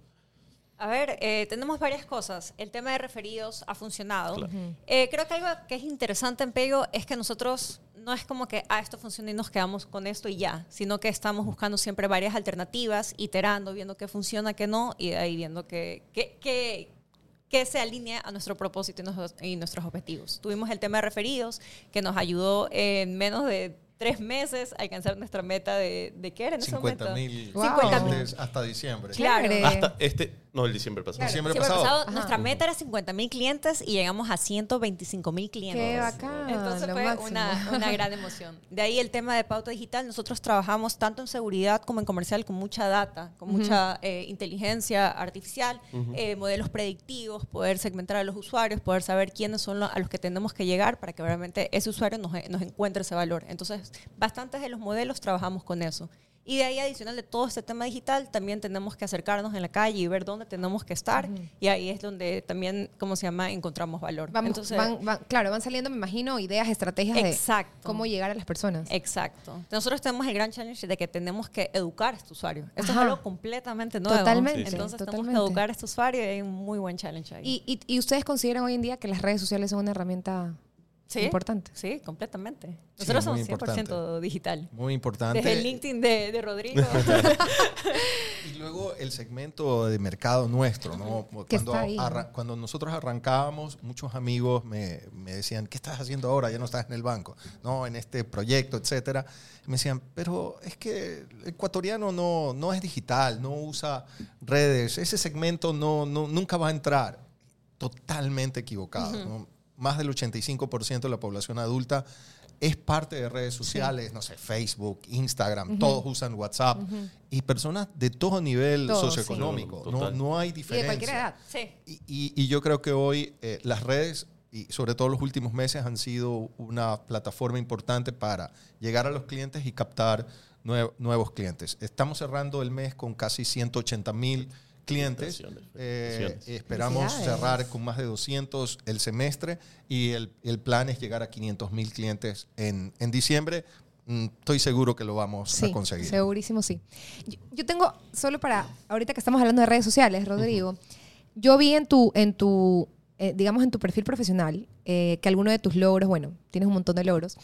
A ver, eh, tenemos varias cosas. El tema de referidos ha funcionado. Eh, creo que algo que es interesante en Pego es que nosotros no es como que, ah, esto funciona y nos quedamos con esto y ya, sino que estamos buscando siempre varias alternativas, iterando, viendo qué funciona, qué no, y ahí viendo qué, qué, se alinea a nuestro propósito y, y nuestros objetivos. Tuvimos el tema de referidos, que nos ayudó en menos de tres meses alcanzar nuestra meta de, ¿de qué era en ese momento? Mil 50 mil hasta diciembre. Claro. Hasta este, no, el diciembre pasado. Diciembre, pasado. nuestra meta era 50 mil clientes y llegamos a 125 mil clientes. Qué bacán. Entonces fue una, una, [LAUGHS] gran emoción. De ahí el tema de pauta digital. Nosotros trabajamos tanto en seguridad como en comercial con mucha data, con mucha eh, inteligencia artificial, eh, modelos predictivos, poder segmentar a los usuarios, poder saber quiénes son los, a los que tenemos que llegar para que realmente ese usuario nos, nos encuentre ese valor. Entonces, bastantes de los modelos trabajamos con eso. Y de ahí, adicional de todo este tema digital, también tenemos que acercarnos en la calle y ver dónde tenemos que estar. Y ahí es donde también, ¿cómo se llama?, encontramos valor. Entonces, claro, van saliendo, me imagino, ideas, estrategias exacto, de cómo llegar a las personas. Exacto. Nosotros tenemos el gran challenge de que tenemos que educar a este usuario. Esto es algo completamente nuevo. Totalmente. Entonces tenemos que educar a este usuario y hay un muy buen challenge ahí. ¿Y, y, y ustedes consideran hoy en día que las redes sociales son una herramienta Sí, importante. Sí, completamente. Nosotros somos 100% digital. Muy importante. Desde el LinkedIn de, de Rodrigo. [LAUGHS] y luego el segmento de mercado nuestro, ¿no? Cuando, cuando nosotros arrancábamos, muchos amigos me, me, decían, ¿qué estás haciendo ahora? Ya no estás en el banco, ¿no? En este proyecto, etcétera. me decían, pero es que el ecuatoriano no, no es digital, no usa redes, ese segmento no, no nunca va a entrar. Totalmente equivocado, ¿no? Más del 85% de la población adulta es parte de redes sociales, no sé, Facebook, Instagram, todos usan WhatsApp. Y personas de todo nivel socioeconómico, no, no, hay diferencia. Y de cualquier edad, sí. Y, yo creo que hoy eh, las redes, y sobre todo los últimos meses, han sido una plataforma importante para llegar a los clientes y captar nuevos clientes. Estamos cerrando el mes con casi 180 mil clientes. Eh, esperamos cerrar con más de 200 el semestre y el, el plan es llegar a 500 mil clientes en, en diciembre. Mm, estoy seguro que lo vamos a conseguir. Segurísimo, sí. Yo, tengo, solo para, ahorita que estamos hablando de redes sociales, Rodrigo, yo vi en tu, en tu eh, digamos, en tu perfil profesional, eh, que alguno de tus logros, bueno, tienes un montón de logros,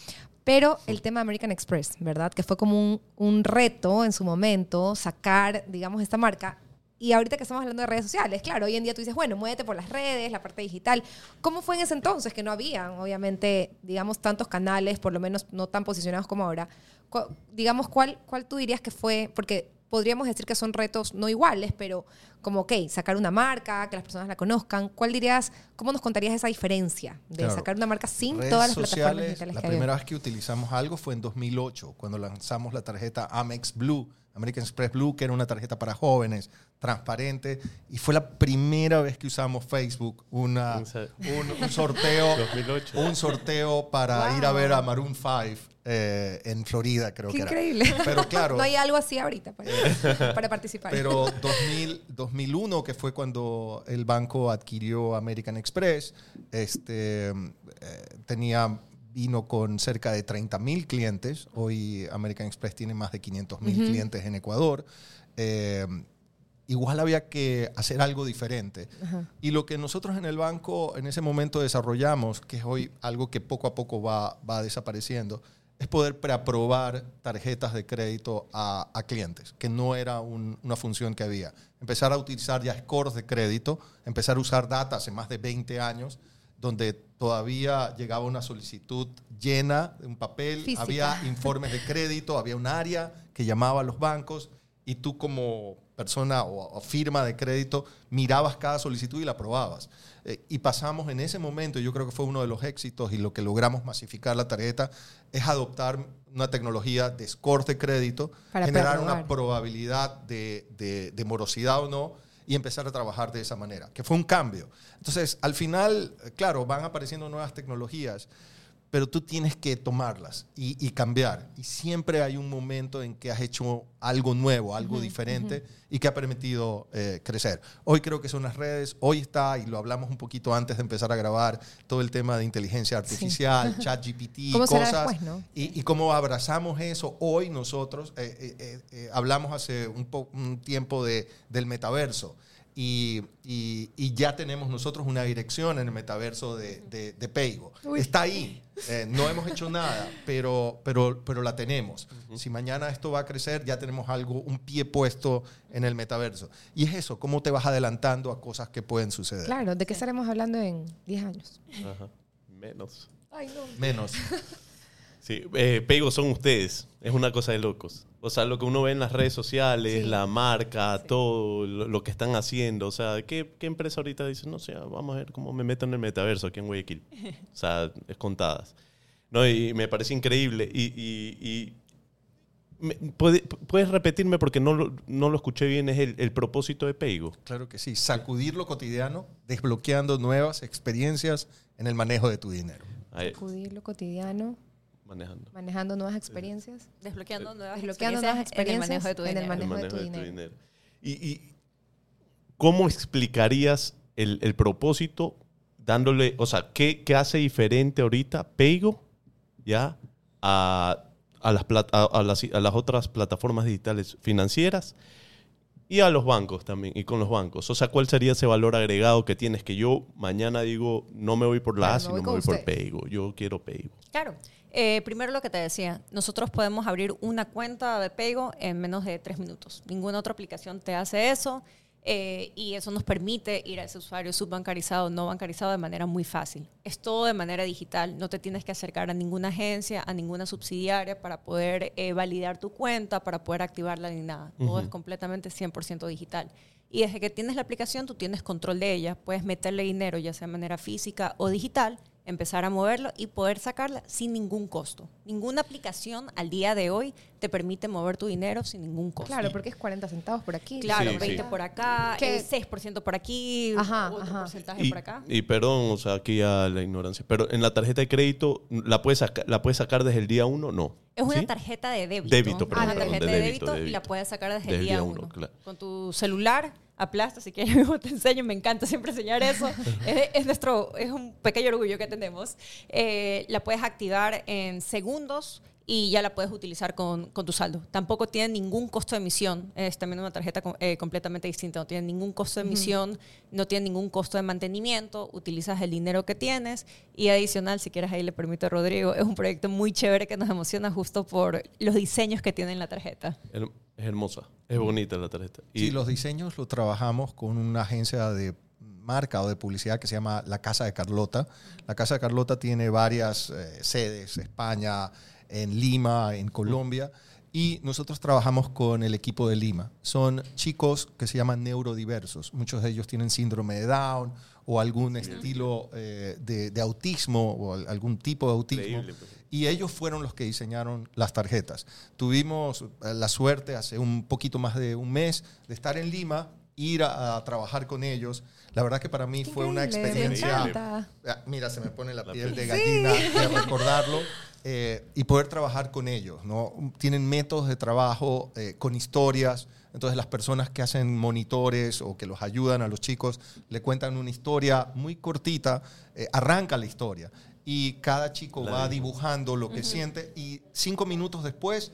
pero el tema American Express, ¿verdad? Que fue como un, un reto en su momento sacar, digamos, esta marca y ahorita que estamos hablando de redes sociales, claro, hoy en día tú dices, bueno, muévete por las redes, la parte digital. ¿Cómo fue en ese entonces que no había, obviamente, digamos, tantos canales, por lo menos no tan posicionados como ahora? digamos, ¿cuál, ¿cuál tú dirías que fue? Porque podríamos decir que son retos no iguales, pero como, ok, sacar una marca, que las personas la conozcan. ¿Cuál dirías, cómo nos contarías esa diferencia de sacar una marca sin todas las plataformas digitales La primera vez que utilizamos algo fue en 2008, cuando lanzamos la tarjeta Amex Blue American Express Blue, que era una tarjeta para jóvenes, transparente. Y fue la primera vez que usamos Facebook, una, un, sorteo, un sorteo para ir a ver a Maroon 5 eh, en Florida, creo que increíble. era. Pero claro. [LAUGHS] no hay algo así ahorita para, para participar. Pero 2000, 2001, que fue cuando el banco adquirió American Express, este, eh, tenía vino con cerca de 30 mil clientes. Hoy American Express tiene más de 500 mil clientes en Ecuador. Eh, igual había que hacer algo diferente. Y lo que nosotros en el banco en ese momento desarrollamos, que es hoy algo que poco a poco va, va desapareciendo, es poder preaprobar tarjetas de crédito a, clientes, que no era una función que había. Empezar a utilizar ya scores de crédito, empezar a usar data hace más de 20 años, donde todavía llegaba una solicitud llena de un papel, había informes de crédito, había un área que llamaba a los bancos y tú como persona o, firma de crédito mirabas cada solicitud y la aprobabas. Eh, y pasamos en ese momento, yo creo que fue uno de los éxitos y lo que logramos masificar la tarjeta, es adoptar una tecnología de score de crédito, generar una probabilidad de, de morosidad o no, y empezar a trabajar de esa manera, que fue un cambio. Entonces, al final, claro, van apareciendo nuevas tecnologías, pero tú tienes que tomarlas y, cambiar. Y siempre hay un momento en que has hecho algo nuevo, algo diferente y que ha permitido eh, crecer. Hoy creo que son las redes, hoy está, y lo hablamos un poquito antes de empezar a grabar, todo el tema de inteligencia artificial, [LAUGHS] chat GPT, cosas. y, cómo abrazamos eso. Hoy nosotros eh, eh, hablamos hace un, un tiempo de, del metaverso. Y, y, ya tenemos nosotros una dirección en el metaverso de, de, Peigo. Está ahí. Eh, no hemos hecho nada, pero, pero, pero la tenemos. Si mañana esto va a crecer, ya tenemos algo, un pie puesto en el metaverso. Y es eso, cómo te vas adelantando a cosas que pueden suceder. Claro, ¿de qué estaremos hablando en 10 años? Menos. Ay, no. Menos. [LAUGHS] Sí, eh, Pego son ustedes. Es una cosa de locos. O sea, lo que uno ve en las redes sociales, la marca, todo lo, que están haciendo. O sea, ¿qué, ¿qué, empresa ahorita dice, no sé, vamos a ver cómo me meto en el metaverso aquí en Guayaquil? [LAUGHS] O sea, es contadas. No, y me parece increíble. Y, ¿puedes repetirme porque no lo, no lo escuché bien? Es el, propósito de Peigo. Claro que sí. Sacudir lo cotidiano, desbloqueando nuevas experiencias en el manejo de tu dinero. Sacudir lo cotidiano manejando. Manejando nuevas experiencias. Desbloqueando nuevas experiencias, en el manejo de tu dinero. ¿Y, cómo explicarías el, propósito dándole, o sea, ¿qué, qué hace diferente ahorita Peigo ya a, a, las, a, las, a las otras plataformas digitales financieras? Y a los bancos también, y con los bancos. O sea, ¿cuál sería ese valor agregado que tienes? Que yo mañana digo, no me voy por la A, sino me voy, por Peigo. Yo quiero Peigo. Claro. Eh, primero lo que te decía, nosotros podemos abrir una cuenta de Paygo en menos de tres minutos. Ninguna otra aplicación te hace eso eh, y eso nos permite ir a ese usuario subbancarizado, no bancarizado de manera muy fácil. Es todo de manera digital, no te tienes que acercar a ninguna agencia, a ninguna subsidiaria para poder eh, validar tu cuenta, para poder activarla ni nada. Todo es completamente 100% digital. Y desde que tienes la aplicación, tú tienes control de ella, puedes meterle dinero ya sea de manera física o digital empezar a moverlo y poder sacarla sin ningún costo. Ninguna aplicación al día de hoy te permite mover tu dinero sin ningún costo. Claro, porque es 40 centavos por aquí. Claro, 20 por acá, 6% por aquí, ajá, otro porcentaje por acá. Y perdón, o sea, aquí a la ignorancia, pero en la tarjeta de crédito, ¿la puedes, la puedes sacar desde el día 1? No. Es una tarjeta de débito. Débito, perdón. Una tarjeta de, débito, y la puedes sacar desde, el día 1. Con tu celular aplasta, así que [LAUGHS] yo te enseño, me encanta siempre enseñar eso. [LAUGHS] es, nuestro, es un pequeño orgullo que tenemos. Eh, la puedes activar en segundos y ya la puedes utilizar con, con, tu saldo. Tampoco tiene ningún costo de emisión. Es también una tarjeta eh, completamente distinta. No tiene ningún costo de emisión, no tiene ningún costo de mantenimiento. Utilizas el dinero que tienes y adicional, si quieres ahí le permito a Rodrigo, es un proyecto muy chévere que nos emociona justo por los diseños que tiene en la tarjeta. Es hermosa, es bonita la tarjeta. Y sí, los diseños los trabajamos con una agencia de marca o de publicidad que se llama La Casa de Carlota. La Casa de Carlota tiene varias eh, sedes, España, en Lima, en Colombia, y nosotros trabajamos con el equipo de Lima. Son chicos que se llaman neurodiversos. Muchos de ellos tienen síndrome de Down o algún estilo eh, de, autismo o algún tipo de autismo. Pues. Y ellos fueron los que diseñaron las tarjetas. Tuvimos eh, la suerte hace un poquito más de un mes de estar en Lima, ir a, trabajar con ellos. La verdad que para mí fue una experiencia... Ah, mira, se me pone la, piel de gallina de recordarlo. Eh, y poder trabajar con ellos. ¿no? Tienen métodos de trabajo eh, con historias. Entonces las personas que hacen monitores o que los ayudan a los chicos le cuentan una historia muy cortita, eh, arranca la historia y cada chico va dibujando lo que siente y cinco minutos después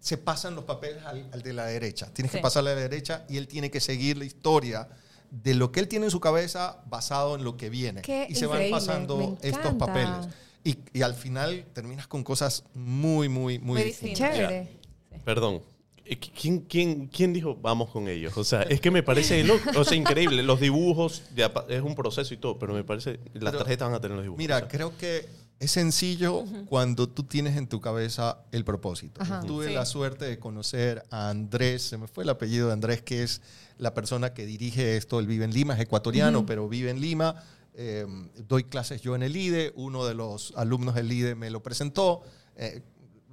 se pasan los papeles al, de la derecha. Tienes que pasarle a la derecha y él tiene que seguir la historia de lo que él tiene en su cabeza basado en lo que viene. y se van pasando estos papeles. y, al final terminas con cosas muy, muy, muy. Chévere. Perdón. Eh, ¿Quién, quién, ¿Quién dijo vamos con ellos? O sea, es que me parece o sea, increíble. Los dibujos es un proceso y todo, pero me parece las tarjetas van a tener los dibujos. Mira, creo que es sencillo cuando tú tienes en tu cabeza el propósito. Tuve la suerte de conocer a Andrés, se me fue el apellido de Andrés, que es la persona que dirige esto. Él vive en Lima, es ecuatoriano, pero vive en Lima. Em, doy clases yo en el IDE, uno de los alumnos del IDE me lo presentó, eh,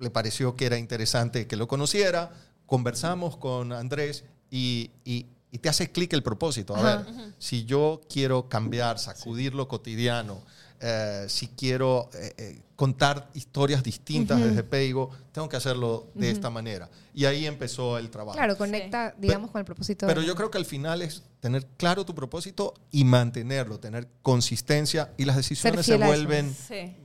le pareció que era interesante que lo conociera, conversamos con Andrés y, y, te hace clic el propósito. A ver, si yo quiero cambiar, sacudir lo cotidiano, eh, si quiero eh, eh, contar historias distintas desde Peigo, tengo que hacerlo de esta manera. Y ahí empezó el trabajo. Claro, conecta, digamos, con el propósito. Pero yo creo que al final es tener claro tu propósito y mantenerlo, tener consistencia y las decisiones se vuelven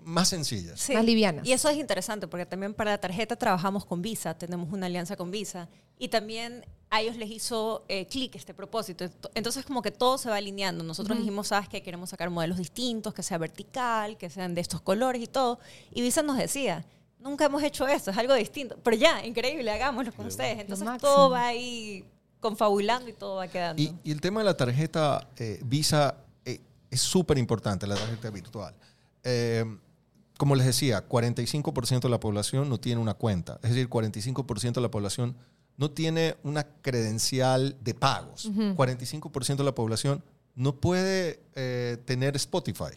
más sencillas. Más livianas. Y eso es interesante porque también para la tarjeta trabajamos con Visa, tenemos una alianza con Visa y también a ellos les hizo eh, clic este propósito. Entonces como que todo se va alineando. Nosotros dijimos, sabes que queremos sacar modelos distintos, que sea vertical, que sean de estos colores y todo. Y Visa nos decía, nunca hemos hecho esto, es algo distinto. Pero ya, increíble, hagámoslo con ustedes. Entonces todo va ahí confabulando y todo va quedando. Y, el tema de la tarjeta eh, Visa eh, es súper importante, la tarjeta virtual. como les decía, 45% de la población no tiene una cuenta. Es decir, 45% de la población no tiene una credencial de pagos. 45% de la población no puede eh, tener Spotify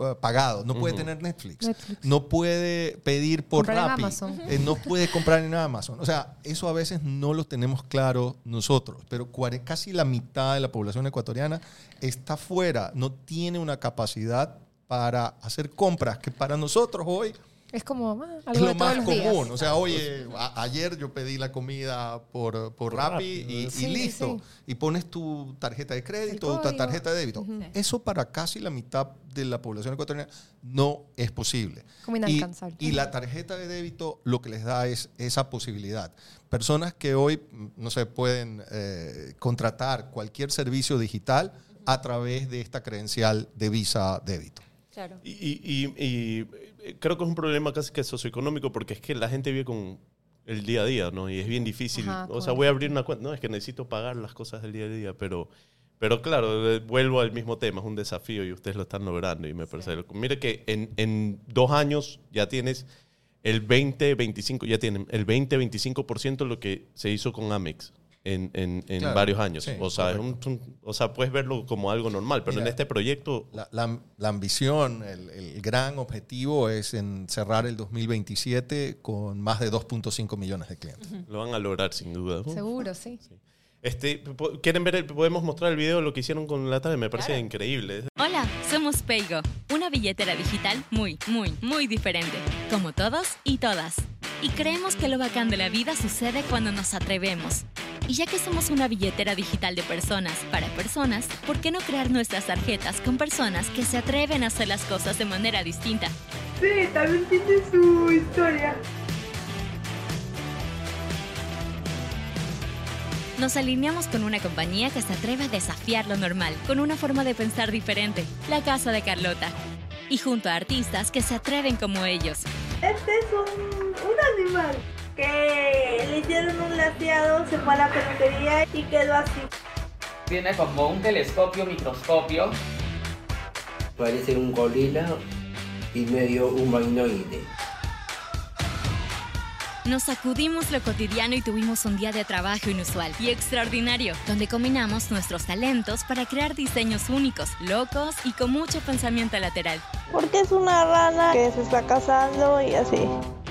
eh, pagado, no puede tener Netflix, no puede pedir por Rappi, eh, no puede comprar en Amazon. O sea, eso a veces no lo tenemos claro nosotros, pero casi la mitad de la población ecuatoriana está fuera, no tiene una capacidad para hacer compras que para nosotros hoy es como ah, algo es lo más común. O sea, oye, ayer yo pedí la comida por, por Rappi y, listo. Y pones tu tarjeta de crédito o tu tarjeta de débito. Eso para casi la mitad de la población ecuatoriana no es posible. Como inalcanzable. Y, la tarjeta de débito lo que les da es esa posibilidad. Personas que hoy, no se pueden eh, contratar cualquier servicio digital a través de esta credencial de Visa débito. Claro. y creo que es un problema casi que socioeconómico porque es que la gente vive con el día a día, ¿no? Y es bien difícil. o sea, voy a abrir una cuenta. No, es que necesito pagar las cosas del día a día, pero, pero claro, vuelvo al mismo tema, es un desafío y ustedes lo están logrando y me parece. Mire que en, en dos años ya tienes el 20, 25, ya tienen el 20, 25% de lo que se hizo con Amex en, en, en varios años. o, sea, o sea, puedes verlo como algo normal, pero en este proyecto... La, la, ambición, el, el, gran objetivo es en cerrar el 2027 con más de 2.5 millones de clientes. Lo van a lograr sin duda. Seguro, sí. Este, ¿Quieren ver? podemos mostrar el video de lo que hicieron con la tarde. Me parece increíble. Hola, somos Paygo, una billetera digital muy, muy, muy diferente, como todos y todas. Y creemos que lo bacán de la vida sucede cuando nos atrevemos. Y ya que somos una billetera digital de personas para personas, ¿por qué no crear nuestras tarjetas con personas que se atreven a hacer las cosas de manera distinta? Sí, también tiene su historia. Nos alineamos con una compañía que se atreve a desafiar lo normal, con una forma de pensar diferente, la Casa de Carlota. Y junto a artistas que se atreven como ellos. Este es un, un animal que le hicieron un glaseado, se fue a la peluquería y quedó así. Tiene como un telescopio, microscopio. Parece un gorila y medio humanoide. Nos sacudimos lo cotidiano y tuvimos un día de trabajo inusual y extraordinario, donde combinamos nuestros talentos para crear diseños únicos, locos y con mucho pensamiento lateral. Porque es una rana que se está casando y así.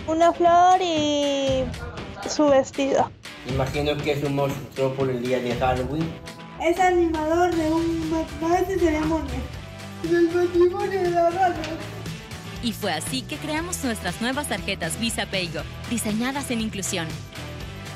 Una flor y su vestido. Imagino que es un monstruo por el día de Halloween. Es animador de un matrimonio de ceremonia. Del matrimonio de la rana. Y fue así que creamos nuestras nuevas tarjetas Visa Paygo, diseñadas en inclusión.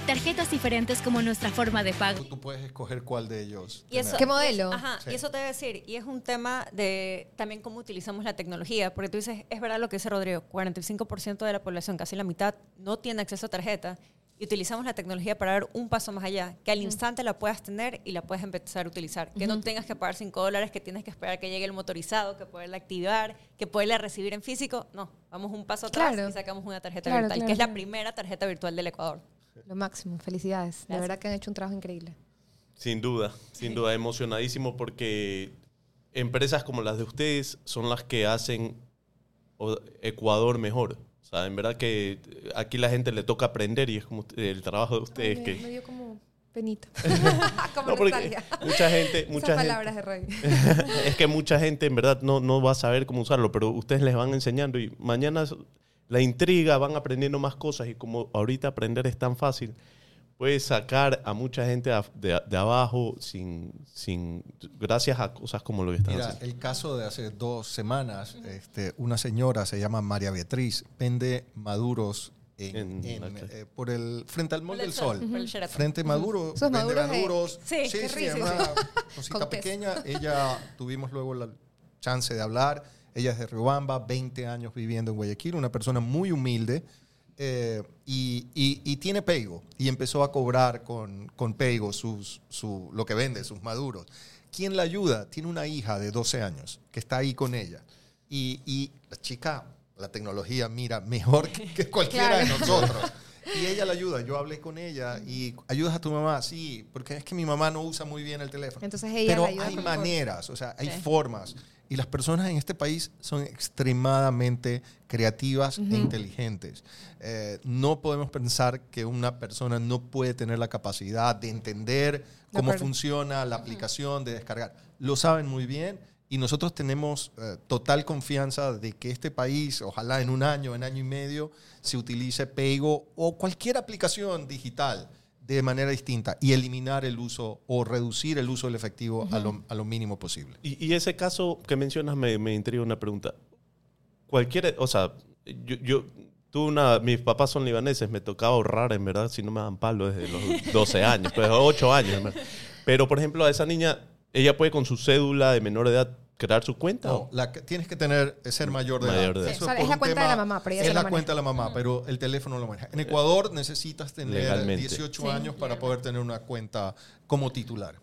Tarjetas diferentes como nuestra forma de pago. Tú puedes escoger cuál de ellos. ¿Qué modelo? Ajá, y eso te debe decir. Y es un tema de también cómo utilizamos la tecnología. Porque tú dices, es verdad lo que dice Rodrigo, 45% de la población, casi la mitad, no tiene acceso a tarjeta. y utilizamos la tecnología para dar un paso más allá, que al instante la puedas tener y la puedes empezar a utilizar, que no tengas que pagar 5 dólares, que tienes que esperar que llegue el motorizado, que poderla activar, que poderla recibir en físico. No, vamos un paso atrás y sacamos una tarjeta virtual, que es la primera tarjeta virtual del Ecuador. Lo máximo, felicidades. De verdad que han hecho un trabajo increíble. Sin duda, sin duda, emocionadísimo porque empresas como las de ustedes son las que hacen Ecuador mejor sea, en verdad que aquí la gente le toca aprender y es como el trabajo de ustedes me, que... Me dio como penita. [LAUGHS] [LAUGHS] como no, mucha gente... Mucha palabras de Roy. [LAUGHS] es que mucha gente en verdad no, no va a saber cómo usarlo, pero ustedes les van enseñando y mañana la intriga, van aprendiendo más cosas y como ahorita aprender es tan fácil, puedes sacar a mucha gente de, abajo sin, sin, gracias a cosas como lo que están Mira, el caso de hace dos semanas, este, una señora se llama María Beatriz, vende maduros en, eh, por el frente al Mall del Sol. Frente a Maduro, vende maduros. Sí, sí, sí una [LAUGHS] cosita pequeña. Ella tuvimos luego la chance de hablar. Ella es de Riobamba, 20 años viviendo en Guayaquil, una persona muy humilde eh, y, tiene Peigo y empezó a cobrar con, con Peigo sus, su, lo que vende, sus maduros. ¿Quién la ayuda? Tiene una hija de 12 años que está ahí con ella. Y, la chica, la tecnología mira mejor que, cualquiera de nosotros. Y ella la ayuda. Yo hablé con ella y ayudas a tu mamá, sí, porque es que mi mamá no usa muy bien el teléfono. Entonces ella Pero hay maneras, o sea, hay formas. Y las personas en este país son extremadamente creativas e inteligentes. Eh, no podemos pensar que una persona no puede tener la capacidad de entender cómo funciona la aplicación, de descargar. Lo saben muy bien y nosotros tenemos eh, total confianza de que este país, ojalá en un año, en año y medio, se utilice Paygo o cualquier aplicación digital de manera distinta y eliminar el uso o reducir el uso del efectivo a, lo, a, lo, mínimo posible. Y, ese caso que mencionas me, me intriga una pregunta. Cualquier, o sea, yo, yo tuve una, mis papás son libaneses, me tocaba ahorrar, en verdad, si no me dan palo desde los [LAUGHS] 12 años, pues 8 años. Pero, por ejemplo, a esa niña, ella puede con su cédula de menor edad crear su cuenta? No, la, tienes que tener, ser mayor de edad. es, la cuenta de la mamá, pero Es la, cuenta de la mamá, pero el teléfono lo maneja. En Ecuador necesitas tener 18 años para poder tener una cuenta como titular.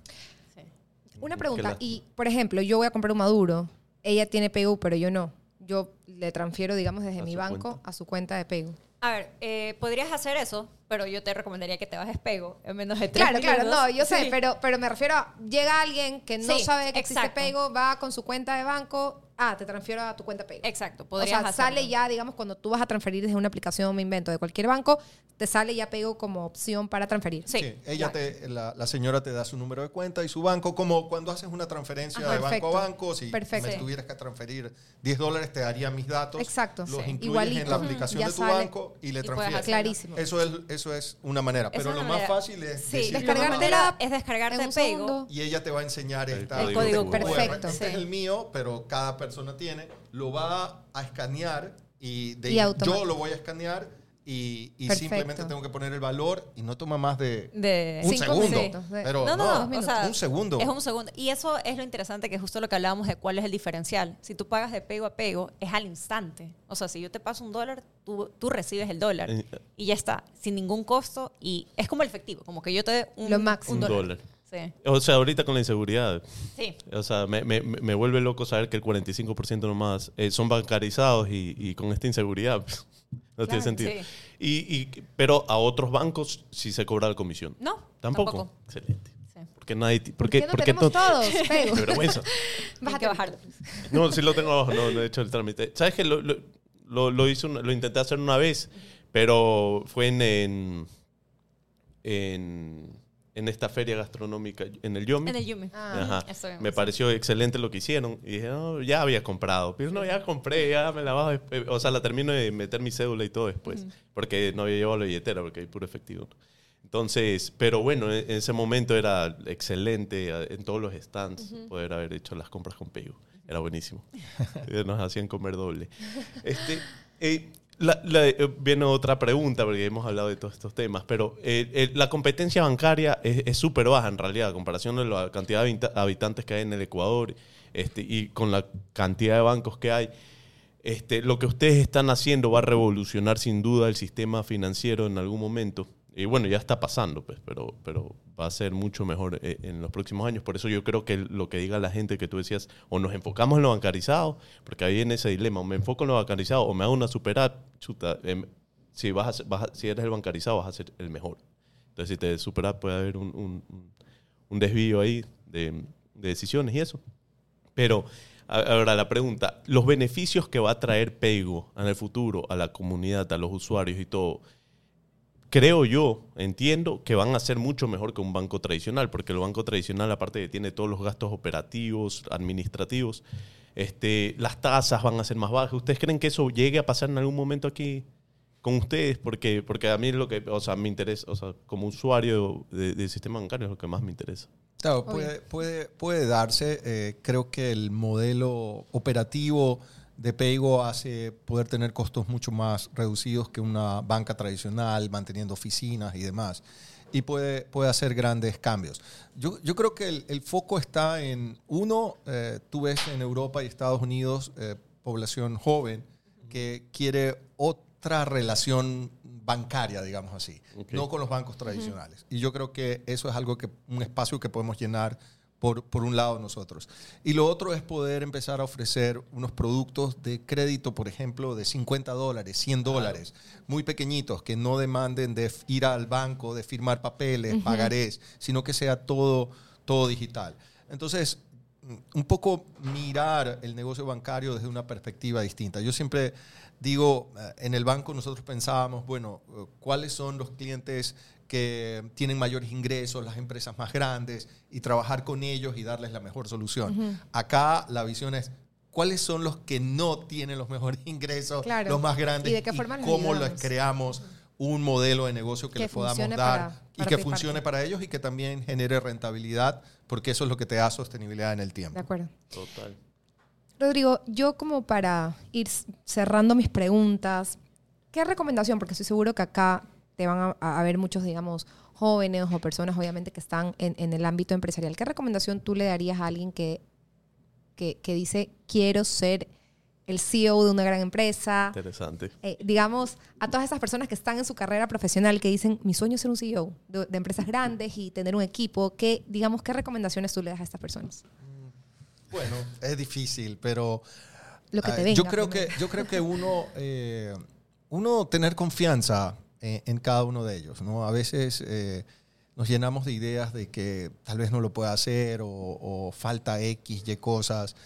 Una pregunta, y por ejemplo, yo voy a comprar un Maduro, ella tiene PU, pero yo no. Yo le transfiero, digamos, desde mi banco a su cuenta de PU. A ver, eh, podrías hacer eso, pero yo te recomendaría que te bajes pego en menos de tres Claro, claro, no, yo sé, pero, pero me refiero a, llega alguien que no sabe que existe pego, va con su cuenta de banco, ah, te transfiero a tu cuenta PayPal. Exacto, podrías O sea, sale ya, digamos, cuando tú vas a transferir desde una aplicación, me invento, de cualquier banco, te sale ya Pego como opción para transferir. Sí. ella te, la, señora te da su número de cuenta y su banco, como cuando haces una transferencia de banco a banco, si me tuvieras que transferir 10 dólares, te daría mis datos. Exacto. Los incluyes en la aplicación de tu banco y le transfieres. Clarísimo. Eso es, eso es una manera, pero lo más fácil es sí, descargártela es descargarte Pego. Y ella te va a enseñar el, código perfecto. Este es el mío, pero cada persona tiene lo va a escanear y, de, yo lo voy a escanear y, simplemente tengo que poner el valor y no toma más de, un segundo. Pero no, no, un segundo. Es un segundo. Y eso es lo interesante, que es justo lo que hablábamos de cuál es el diferencial. Si tú pagas de pego a pego, es al instante. O sea, si yo te paso un dólar, tú, tú recibes el dólar. Eh, y ya está, sin ningún costo. Y es como el efectivo, como que yo te dé un, un dólar. O sea, ahorita con la inseguridad. Sí. O sea, me, me, me vuelve loco saber que el 45% nomás eh, son bancarizados y, y, con esta inseguridad pues, [LAUGHS] no tiene sentido. Y, y, pero a otros bancos sí se cobra la comisión. No. Tampoco. Excelente. Porque nadie. Porque, ¿Por qué no porque todos? [LAUGHS] Qué vergüenza. [LAUGHS] Vas a bajar. No, sí lo tengo abajo, no, no he hecho el trámite. ¿Sabes que lo, lo, lo, hice lo intenté hacer una vez, pero fue en, en en esta feria gastronómica en el Yumi. En el Yumi. Ah, me pareció excelente lo que hicieron. Y dije, no, ya había comprado. Pero no, ya compré, ya me la bajo. Eh, o sea, la termino de meter mi cédula y todo después. Porque no había llevado la billetera, porque hay puro efectivo. Entonces, pero bueno, en ese momento era excelente en todos los stands poder haber hecho las compras con Pego. Era buenísimo. [LAUGHS] Nos hacían comer doble. Este, eh, la, eh, viene otra pregunta, porque hemos hablado de todos estos temas, pero eh, eh, la competencia bancaria es súper baja en realidad, a comparación de la cantidad de habitantes que hay en el Ecuador este, y con la cantidad de bancos que hay. Este, lo que ustedes están haciendo va a revolucionar sin duda el sistema financiero en algún momento. Y bueno, ya está pasando, pues, pero, pero va a ser mucho mejor eh, en los próximos años. Por eso yo creo que lo que diga la gente que tú decías, o nos enfocamos en lo bancarizado, porque ahí en ese dilema, o me enfoco en lo bancarizado, o me hago una super chuta, em, si, vas si eres el bancarizado vas a ser el mejor. Entonces, si te super puede haber un, un, desvío ahí de, de decisiones y eso. Pero Ahora, la pregunta, los beneficios que va a traer Paygo en el futuro a la comunidad, a los usuarios y todo, creo yo, entiendo que van a ser mucho mejor que un banco tradicional, porque el banco tradicional, aparte de tiene todos los gastos operativos, administrativos, este, las tasas van a ser más bajas. ¿Ustedes creen que eso llegue a pasar en algún momento aquí con ustedes? Porque, porque a mí es lo que, o sea, me interesa, o sea, como usuario del sistema bancario es lo que más me interesa. Claro, puede, puede, puede darse. Eh, creo que el modelo operativo de Paygo hace poder tener costos mucho más reducidos que una banca tradicional, manteniendo oficinas y demás. Y puede, puede hacer grandes cambios. Yo, yo creo que el, foco está en, uno, eh, tú ves en Europa y Estados Unidos eh, población joven que quiere otra relación bancaria, digamos así, no con los bancos tradicionales. Y yo creo que eso es algo que, un espacio que podemos llenar por, por, un lado nosotros. Y lo otro es poder empezar a ofrecer unos productos de crédito, por ejemplo, de 50 dólares, 100 dólares, muy pequeñitos, que no demanden de ir al banco, de firmar papeles, pagarés, sino que sea todo, todo digital. Entonces, un poco mirar el negocio bancario desde una perspectiva distinta. Yo siempre digo, eh, en el banco nosotros pensábamos, bueno, eh, ¿cuáles son los clientes que tienen mayores ingresos, las empresas más grandes, y trabajar con ellos y darles la mejor solución? Acá la visión es, ¿cuáles son los que no tienen los mejores [LAUGHS] ingresos, los más grandes, y, de qué forma cómo les creamos un modelo de negocio que, les podamos dar y que funcione para ellos y que también genere rentabilidad, porque eso es lo que te da sostenibilidad en el tiempo. De acuerdo. Total. Rodrigo, yo como para ir cerrando mis preguntas, ¿qué recomendación? Porque estoy seguro que acá te van a, haber muchos, digamos, jóvenes o personas, obviamente, que están en, el ámbito empresarial. ¿Qué recomendación tú le darías a alguien que, que, dice, quiero ser el CEO de una gran empresa? Interesante. Eh, digamos, a todas esas personas que están en su carrera profesional, que dicen, mi sueño es ser un CEO de, de empresas grandes y tener un equipo. ¿qué, digamos, ¿qué recomendaciones tú le das a estas personas? Bueno, es difícil, pero Lo que te yo creo que yo creo que uno eh, uno tener confianza en, cada uno de ellos, ¿no? A veces eh, nos llenamos de ideas de que tal vez no lo pueda hacer o, falta X, Y cosas.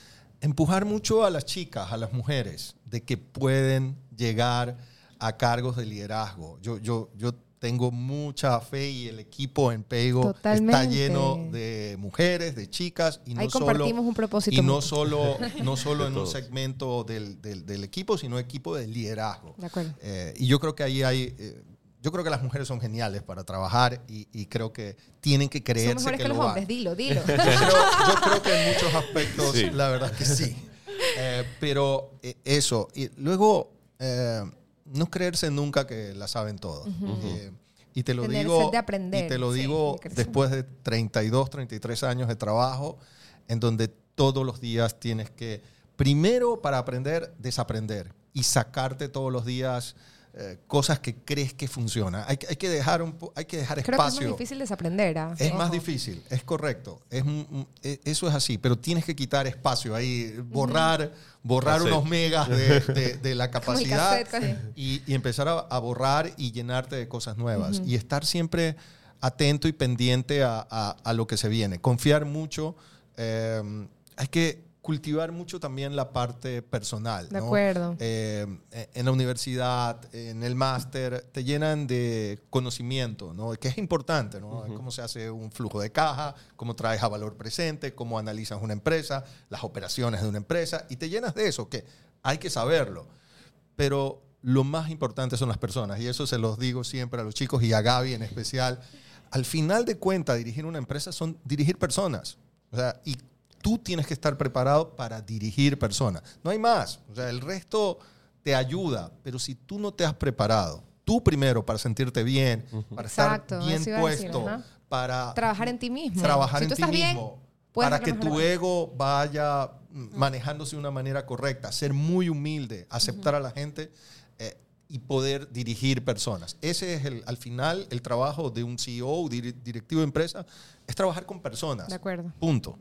Empujar mucho a las chicas, a las mujeres, de que pueden llegar a cargos de liderazgo. Yo, yo, yo tengo mucha fe y el equipo en Pego está lleno de mujeres, de chicas y no solo un propósito y no solo [LAUGHS] no solo en un segmento del, del, equipo, sino equipo de liderazgo. Eh, y yo creo que ahí hay eh, yo creo que las mujeres son geniales para trabajar y, creo que tienen que creerse son mejores que, los hombres, dilo, [LAUGHS] dilo. yo creo que en muchos aspectos la verdad que sí. Eh, pero eso y luego no creerse nunca que la saben todo. Eh, y te lo digo, y te lo digo después de 32, 33 años de trabajo, en donde todos los días tienes que, primero para aprender, desaprender y sacarte todos los días eh, cosas que crees que funcionan. Hay, hay, que dejar un, hay que dejar Creo espacio. Que es más difícil desaprender. ¿ah? Es más difícil, es correcto. Es, e, eso es así, pero tienes que quitar espacio ahí, borrar, borrar unos megas de, de, la [LAUGHS] capacidad y, y, empezar a, borrar y llenarte de cosas nuevas. Y estar siempre atento y pendiente a, a, lo que se viene. Confiar mucho. Eh, hay que cultivar mucho también la parte personal. De acuerdo. Eh, en la universidad, en el máster, te llenan de conocimiento, ¿no? que es importante, ¿no? Cómo se hace un flujo de caja, cómo traes a valor presente, cómo analizas una empresa, las operaciones de una empresa, y te llenas de eso, que hay que saberlo. Pero lo más importante son las personas, y eso se los digo siempre a los chicos y a Gaby en especial. Al final de cuentas, dirigir una empresa son dirigir personas. O sea, y tú tienes que estar preparado para dirigir personas. No hay más. O sea, el resto te ayuda, pero si tú no te has preparado, tú primero para sentirte bien, para estar bien puesto, para trabajar en ti mismo. Trabajar en ti mismo. para que tu ego vaya manejándose de una manera correcta, ser muy humilde, aceptar a la gente. Eh, y poder dirigir personas. Ese es el, al final el trabajo de un CEO, directivo de empresa, es trabajar con personas. De acuerdo. Punto.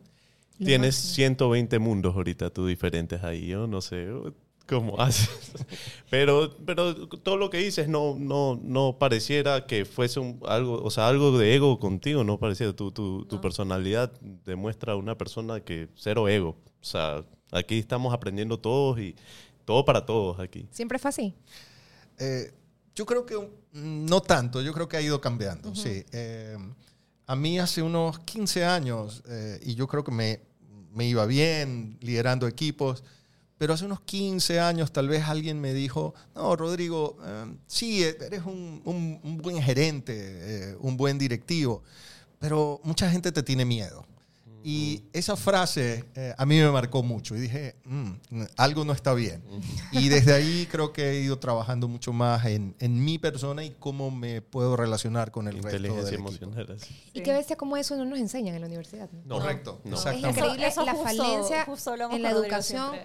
Tienes 120 mundos ahorita tú diferentes ahí, yo no sé cómo [LAUGHS] haces. Pero, pero todo lo que dices no, no, no pareciera que fuese algo, o sea, algo de ego contigo, no pareciera. Tu, tu, tu personalidad demuestra una persona que cero ego. O sea, aquí estamos aprendiendo todos y todo para todos aquí. ¿Siempre fue así? Eh, yo creo que no tanto, yo creo que ha ido cambiando, sí. Eh, a mí hace unos 15 años, eh, y yo creo que me, me, iba bien liderando equipos, pero hace unos 15 años tal vez alguien me dijo, no, Rodrigo, sí, eres un, buen gerente, un buen directivo, pero mucha gente te tiene miedo. Y esa frase eh, a mí me marcó mucho y dije, mm, algo no está bien. Y desde ahí creo que he ido trabajando mucho más en, en mi persona y cómo me puedo relacionar con el resto del emocional. Y qué bestia cómo eso no nos enseñan en la universidad. ¿no? Correcto, no. Es increíble la falencia en la educación.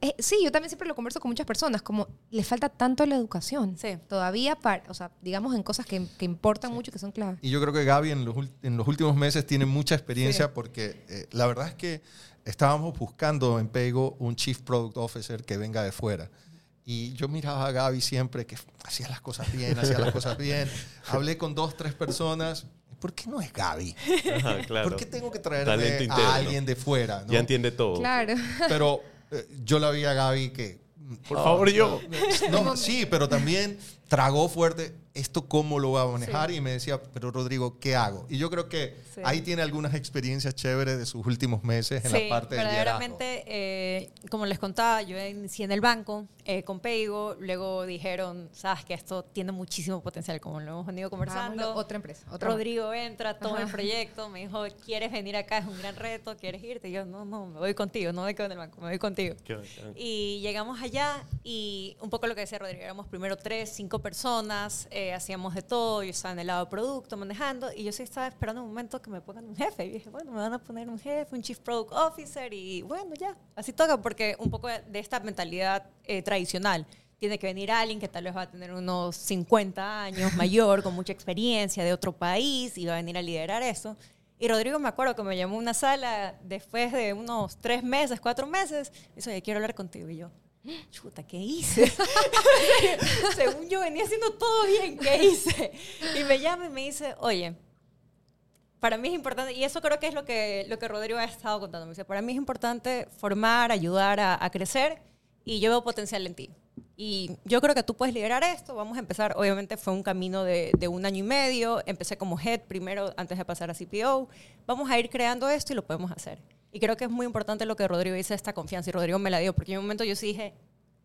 Eh, sí, yo también siempre lo converso con muchas personas, como le falta tanto la educación. Sí. Todavía, para, o sea, digamos en cosas que, que importan mucho, que son claves. Y yo creo que Gaby en los, en los últimos meses tiene mucha experiencia porque eh, la verdad es que estábamos buscando en Pego un Chief Product Officer que venga de fuera. Y yo miraba a Gaby siempre que hacía las cosas bien, hacía las cosas bien. [LAUGHS] Hablé con dos, tres personas. ¿Por qué no es Gaby? ¿Por qué tengo que traer a alguien de fuera? Ya entiende todo. Claro. Pero eh, yo la vi a Gaby que... Por favor, yo. sí, pero también tragó fuerte ¿esto cómo lo va a manejar? Y me decía, pero Rodrigo, ¿qué hago? Y yo creo que ahí tiene algunas experiencias chéveres de sus últimos meses en la parte de verdaderamente, eh, como les contaba, yo inicié en el banco eh, con Peigo, luego dijeron, sabes que esto tiene muchísimo potencial, como lo hemos venido conversando. otra empresa. Rodrigo entra, toma el proyecto, me dijo, ¿quieres venir acá? Es un gran reto, ¿quieres irte? Y yo, no, no, me voy contigo, no me quedo en el banco, me voy contigo. y llegamos allá y un poco lo que decía Rodrigo, éramos primero tres, cinco personas, eh, hacíamos de todo, yo estaba en el lado de producto manejando y yo sí estaba esperando un momento que me pongan un jefe y dije, bueno, me van a poner un jefe, un chief product officer y bueno, ya, así toca porque un poco de esta mentalidad eh, tradicional. Tiene que venir alguien que tal vez va a tener unos 50 años [LAUGHS] mayor, con mucha experiencia de otro país y va a venir a liderar eso. Y Rodrigo me acuerdo que me llamó a una sala después de unos tres meses, cuatro meses, y dice, quiero hablar contigo. Y yo, chuta, ¿qué hice? [LAUGHS] Según yo venía haciendo todo bien, ¿qué hice? Y me llama y me dice, oye, para mí es importante, y eso creo que es lo que, lo que Rodrigo ha estado contando, me dice, para mí es importante formar, ayudar a, crecer, y yo veo potencial en ti. Y yo creo que tú puedes liderar esto. Vamos a empezar. Obviamente fue un camino de, de, un año y medio. Empecé como head primero antes de pasar a CPO. Vamos a ir creando esto y lo podemos hacer. Y creo que es muy importante lo que Rodrigo dice, esta confianza. Y Rodrigo me la dio, porque en un momento yo sí dije,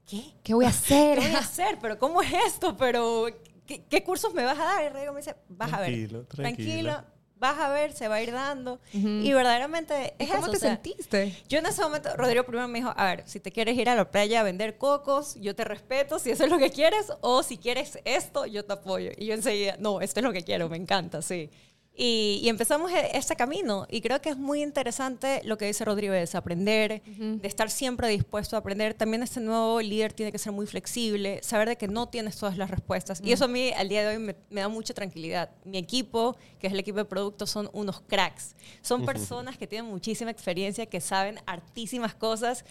¿qué? ¿Qué voy a hacer? [LAUGHS] ¿Qué voy a hacer? ¿Pero cómo es esto? ¿Pero qué, cursos me vas a dar? Y Rodrigo me dice, vas a ver. Tranquilo, tranquilo. Vas a ver, se va a ir dando. Y verdaderamente es ¿Cómo te sentiste? Yo en ese momento, Rodrigo primero me dijo, a ver, si te quieres ir a la playa a vender cocos, yo te respeto si eso es lo que quieres, o si quieres esto, yo te apoyo. Y yo enseguida, no, esto es lo que quiero, me encanta, sí. Y, empezamos e, este camino. Y creo que es muy interesante lo que dice Rodrigo, es aprender, de estar siempre dispuesto a aprender. También este nuevo líder tiene que ser muy flexible, saber de que no tienes todas las respuestas. Y eso a mí al día de hoy me, da mucha tranquilidad. Mi equipo, que es el equipo de producto, son unos cracks. Son personas que tienen muchísima experiencia, que saben hartísimas cosas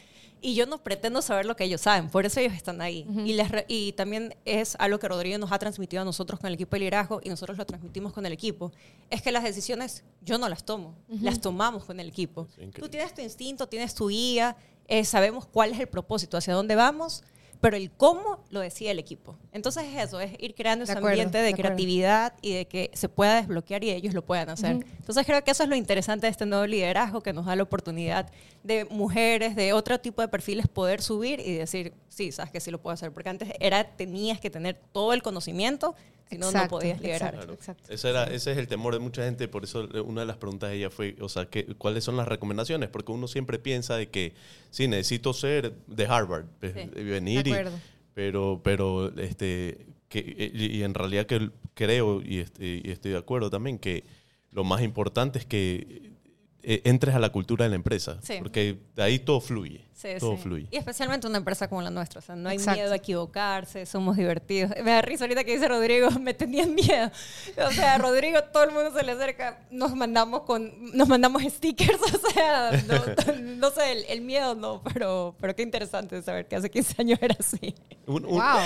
y yo no pretendo saber lo que ellos saben, por eso ellos están ahí. y, les y también es algo que Rodrigo nos ha transmitido a nosotros con el equipo de liderazgo y nosotros lo transmitimos con el equipo. Es que las decisiones yo no las tomo, las tomamos con el equipo. Tú tienes tu instinto, tienes tu guía, eh, sabemos cuál es el propósito, hacia dónde vamos pero el cómo lo decide el equipo. Entonces es eso, es ir creando ese ambiente de, creatividad y de que se pueda desbloquear y ellos lo puedan hacer. Entonces creo que eso es lo interesante de este nuevo liderazgo que nos da la oportunidad de mujeres, de otro tipo de perfiles poder subir y decir, sí, sabes que sí lo puedo hacer, porque antes era tenías que tener todo el conocimiento si no, no podías liderar. Ese, era, ese es el temor de mucha gente, por eso una de las preguntas de ella fue, o sea, ¿cuáles son las recomendaciones? Porque uno siempre piensa de que, sí, necesito ser de Harvard, pues, venir y... Pero, pero, este, que, y en realidad que creo y, este, y estoy de acuerdo también que lo más importante es que eh, entres a la cultura de la empresa. Sí. Porque de ahí todo fluye. Sí, todo sí. fluye. Y especialmente una empresa como la nuestra. O sea, no hay Exacto. miedo a equivocarse, somos divertidos. Me da risa ahorita que dice Rodrigo, [LAUGHS] me tenían miedo. O sea, Rodrigo, todo el mundo se le acerca, nos mandamos con, nos mandamos stickers, [LAUGHS] o sea, no, no sé, el, el miedo no, pero, pero qué interesante saber que hace 15 años era así. Un- un- Wow.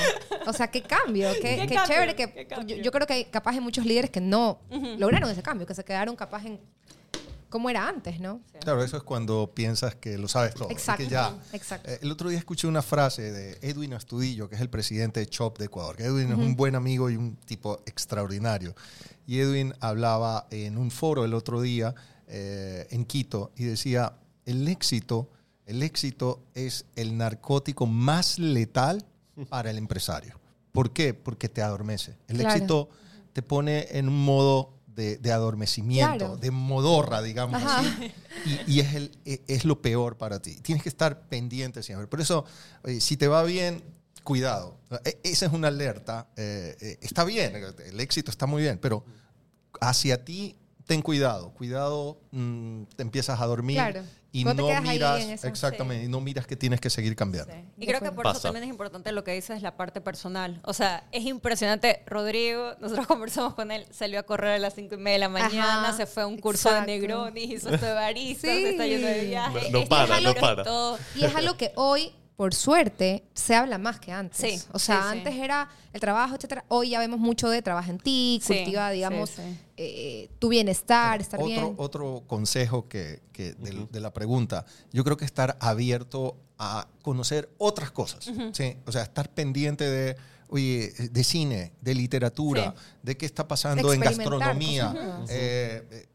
O sea, qué cambio, qué, Qué qué cambio, chévere que qué cambio. yo, yo creo que hay, capaz hay muchos líderes que no lograron ese cambio, que se quedaron capaz en cómo era antes, ¿no? Claro, eso es cuando piensas que lo sabes todo. Exacto, que ya- exacto. Eh, el otro día escuché una frase de Edwin Astudillo, que es el presidente de CHOP de Ecuador. Que Edwin es un buen amigo y un tipo extraordinario. Y Edwin hablaba en un foro el otro día eh, en Quito y decía, el éxito, el éxito es el narcótico más letal para el empresario. ¿Por qué? Porque te adormece. El Claro. éxito te pone en un modo de, de adormecimiento, Claro. de modorra, digamos así. Y, y es, el, e- es lo peor para ti. Tienes que estar pendiente siempre. Por eso, oye, si te va bien, cuidado. E- Esa es una alerta. eh, eh, está bien, el éxito está muy bien, pero hacia ti, ten cuidado. Cuidado, mm, te empiezas a dormir Claro. Y No no miras, exactamente, y no miras que tienes que seguir cambiando. Y creo que por eso también es importante lo que dices, la parte personal. O sea, es impresionante. Rodrigo, nosotros [LAUGHS] conversamos con él, salió a correr a las cinco y media de la mañana, Ajá, se fue a un curso exacto. de Negroni, hizo de barista, Sí. se está yendo de viaje. No Este para, no para. todo. Y es algo que hoy, por suerte, se habla más que antes. Sí, o sea, sí, sí. antes era el trabajo, etcétera. Hoy ya vemos mucho de trabajo en ti, Sí, cultiva, digamos, sí, sí. eh, tu bienestar, estar otro, bien. Otro consejo que, que del- de, la pregunta, yo creo que estar abierto a conocer otras cosas. ¿sí? O sea, estar pendiente de, oye, de cine, de literatura, de qué está pasando en gastronomía. nuevas. Eh, eh,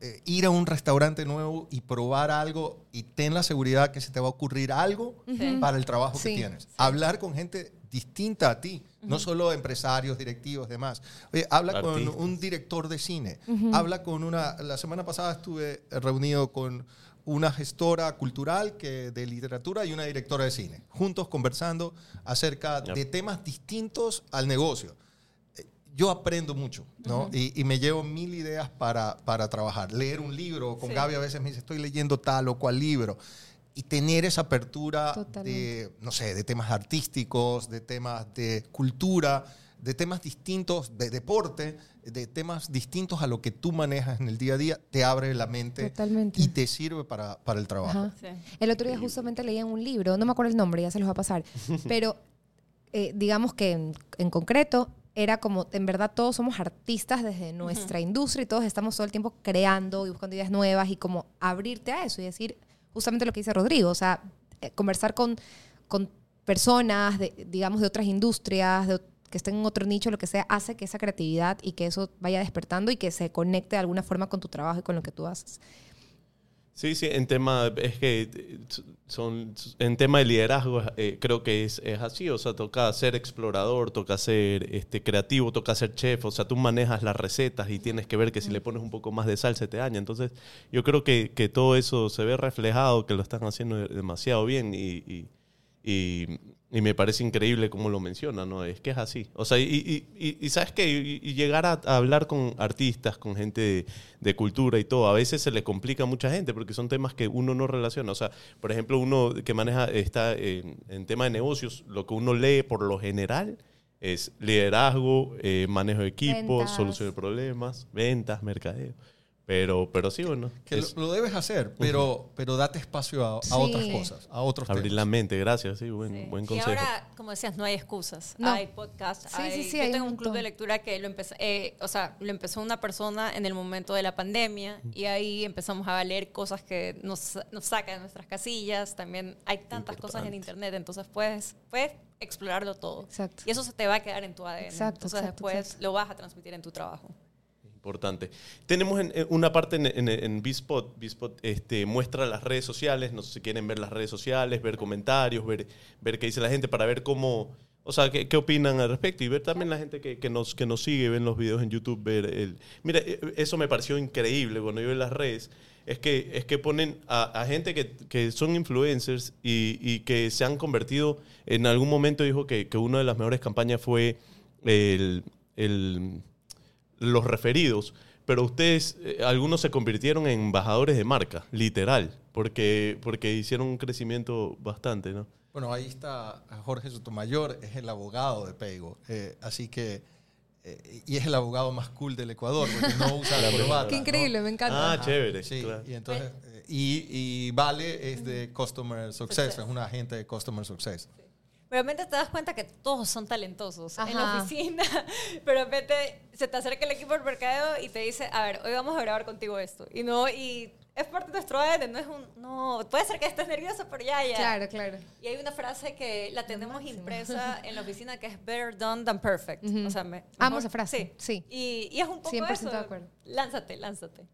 eh, ir a un restaurante nuevo y probar algo y ten la seguridad que se te va a ocurrir algo para el trabajo Sí. que tienes. Hablar con gente distinta a ti, no solo empresarios, directivos, demás. Oye, habla con un director de cine, habla con una... La semana pasada estuve reunido con una gestora cultural que, de literatura y una directora de cine, juntos conversando acerca de temas distintos al negocio Eh, yo aprendo mucho, ¿no? y, y me llevo mil ideas para, para trabajar. Leer un libro, con Sí. Gaby a veces me dice, estoy leyendo tal o cual libro. Y tener esa apertura Totalmente. de, no sé, de temas artísticos, de temas de cultura, de temas distintos, de deporte, de temas distintos a lo que tú manejas en el día a día, te abre la mente Totalmente. y te sirve para, para el trabajo. Sí. El otro día justamente leía un libro, no me acuerdo el nombre, ya se los va a pasar, [LAUGHS] pero eh, digamos que en, en concreto era como, en verdad todos somos artistas desde nuestra industria y todos estamos todo el tiempo creando y buscando ideas nuevas y como abrirte a eso y decir justamente lo que dice Rodrigo, o sea, eh, conversar con, con personas, de, digamos, de otras industrias, de, que estén en otro nicho, lo que sea, hace que esa creatividad y que eso vaya despertando y que se conecte de alguna forma con tu trabajo y con lo que tú haces. Sí, sí, en tema, es que eh, son, en tema de liderazgo eh, creo que es, es así, o sea, toca ser explorador, toca ser este, creativo, toca ser chef, o sea, tú manejas las recetas y tienes que ver que si le pones un poco más de sal se te daña, entonces yo creo que, que todo eso se ve reflejado, que lo están haciendo demasiado bien y, y, y- y me parece increíble cómo lo menciona, ¿no? Es que es así. O sea, y, y- y- y sabes que y, llegar a, a hablar con artistas, con gente de, de cultura y todo, a veces se le complica a mucha gente porque son temas que uno no relaciona. O sea, por ejemplo, uno que maneja, está en, en tema de negocios, lo que uno lee por lo general es liderazgo, eh, manejo de equipos, Ventas. solución de problemas, ventas, mercadeo. Pero, pero sí, bueno, Que lo, es lo debes hacer, pero, pero date espacio a, a Sí. otras cosas, a otros abrir temas. la mente. Gracias, sí, buen, Sí. buen Y consejo. ahora, como decías, no hay excusas. No. Hay podcast. Sí, hay- sí, sí, yo hay tengo un un club de lectura que lo empezó, eh, o sea, lo empezó una persona en el momento de la pandemia y ahí empezamos a leer cosas que nos, nos sacan de nuestras casillas. También hay tantas cosas en Importante. internet, entonces puedes, puedes explorarlo todo. Exacto. Y eso se te va a quedar en tu ADN. Exacto, entonces exacto, después exacto. lo vas a transmitir en tu trabajo. Importante. Tenemos en- en una parte en, en, en este, muestra las redes sociales, no sé si quieren ver las redes sociales, ver comentarios, ver, ver qué dice la gente para ver cómo, o sea, qué, qué opinan al respecto y ver también la gente que, que nos, que nos sigue, ven los videos en YouTube, ver el... Mira, eh, eso me pareció increíble cuando yo vi las redes, es que, es que ponen a, a gente que, que son influencers y, y que se han convertido, en algún momento dijo que, que una de las mejores campañas fue el... el los referidos, pero ustedes, eh, algunos se convirtieron en embajadores de marca, literal, porque, porque hicieron un crecimiento bastante, ¿no? Bueno, ahí está Jorge Sotomayor, es el abogado de Peigo. Eh, así que, eh, y es el abogado más cool del Ecuador, porque no usa [LAUGHS] la corbata. Qué increíble, ¿no? me encanta. Ah, chévere. Sí, claro. y entonces, eh, y, y Vale es de Customer Success, es una agente de Customer Success. Realmente te das cuenta que todos son talentosos en la Ajá. oficina, [LAUGHS] pero de repente se te acerca el equipo del mercadeo y te dice, a ver, hoy vamos a grabar contigo esto. Y no, y es parte de nuestro ADN, no es un, no, puede ser que estés nervioso, pero ya, ya. Claro, claro. Y hay una frase que la tenemos impresa [LAUGHS] en la oficina que es better done than perfect. O sea, me- Amo mejor- esa frase, sí. Y, y es un poco 100% eso. de acuerdo. Lánzate, lánzate.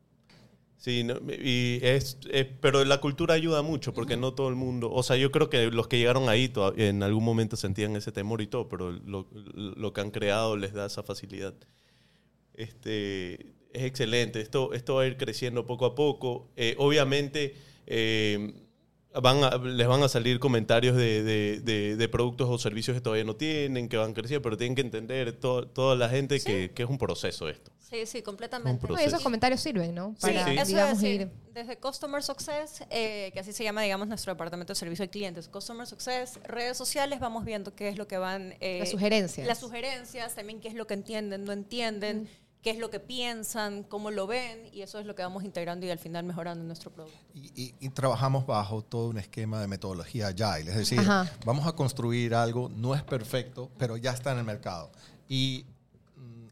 Sí, no, y es, es- pero la cultura ayuda mucho porque no todo el mundo, o sea, yo creo que los que llegaron ahí en algún momento sentían ese temor y todo, pero lo, lo que han creado les da esa facilidad. Este, es excelente, esto, esto va a ir creciendo poco a poco. Eh, obviamente eh, van a- les van a salir comentarios de, de- de- de productos o servicios que todavía no tienen, que van creciendo, pero tienen que entender to- toda la gente que, que es un proceso esto. Sí, sí, completamente. No, y esos comentarios sirven, ¿no? Sí, Para, sí. Eso digamos, es decir, ir... desde Customer Success, eh, que así se llama, digamos, nuestro departamento de servicio al cliente, Customer Success, redes sociales, vamos viendo qué es lo que van... eh, Las sugerencias. Las sugerencias, también qué es lo que entienden, no entienden, qué es lo que piensan, cómo lo ven, y eso es lo que vamos integrando y al final mejorando en nuestro producto. Y, y- y trabajamos bajo todo un esquema de metodología agile, es decir, Ajá. vamos a construir algo, no es perfecto, pero ya está en el mercado. Y mm,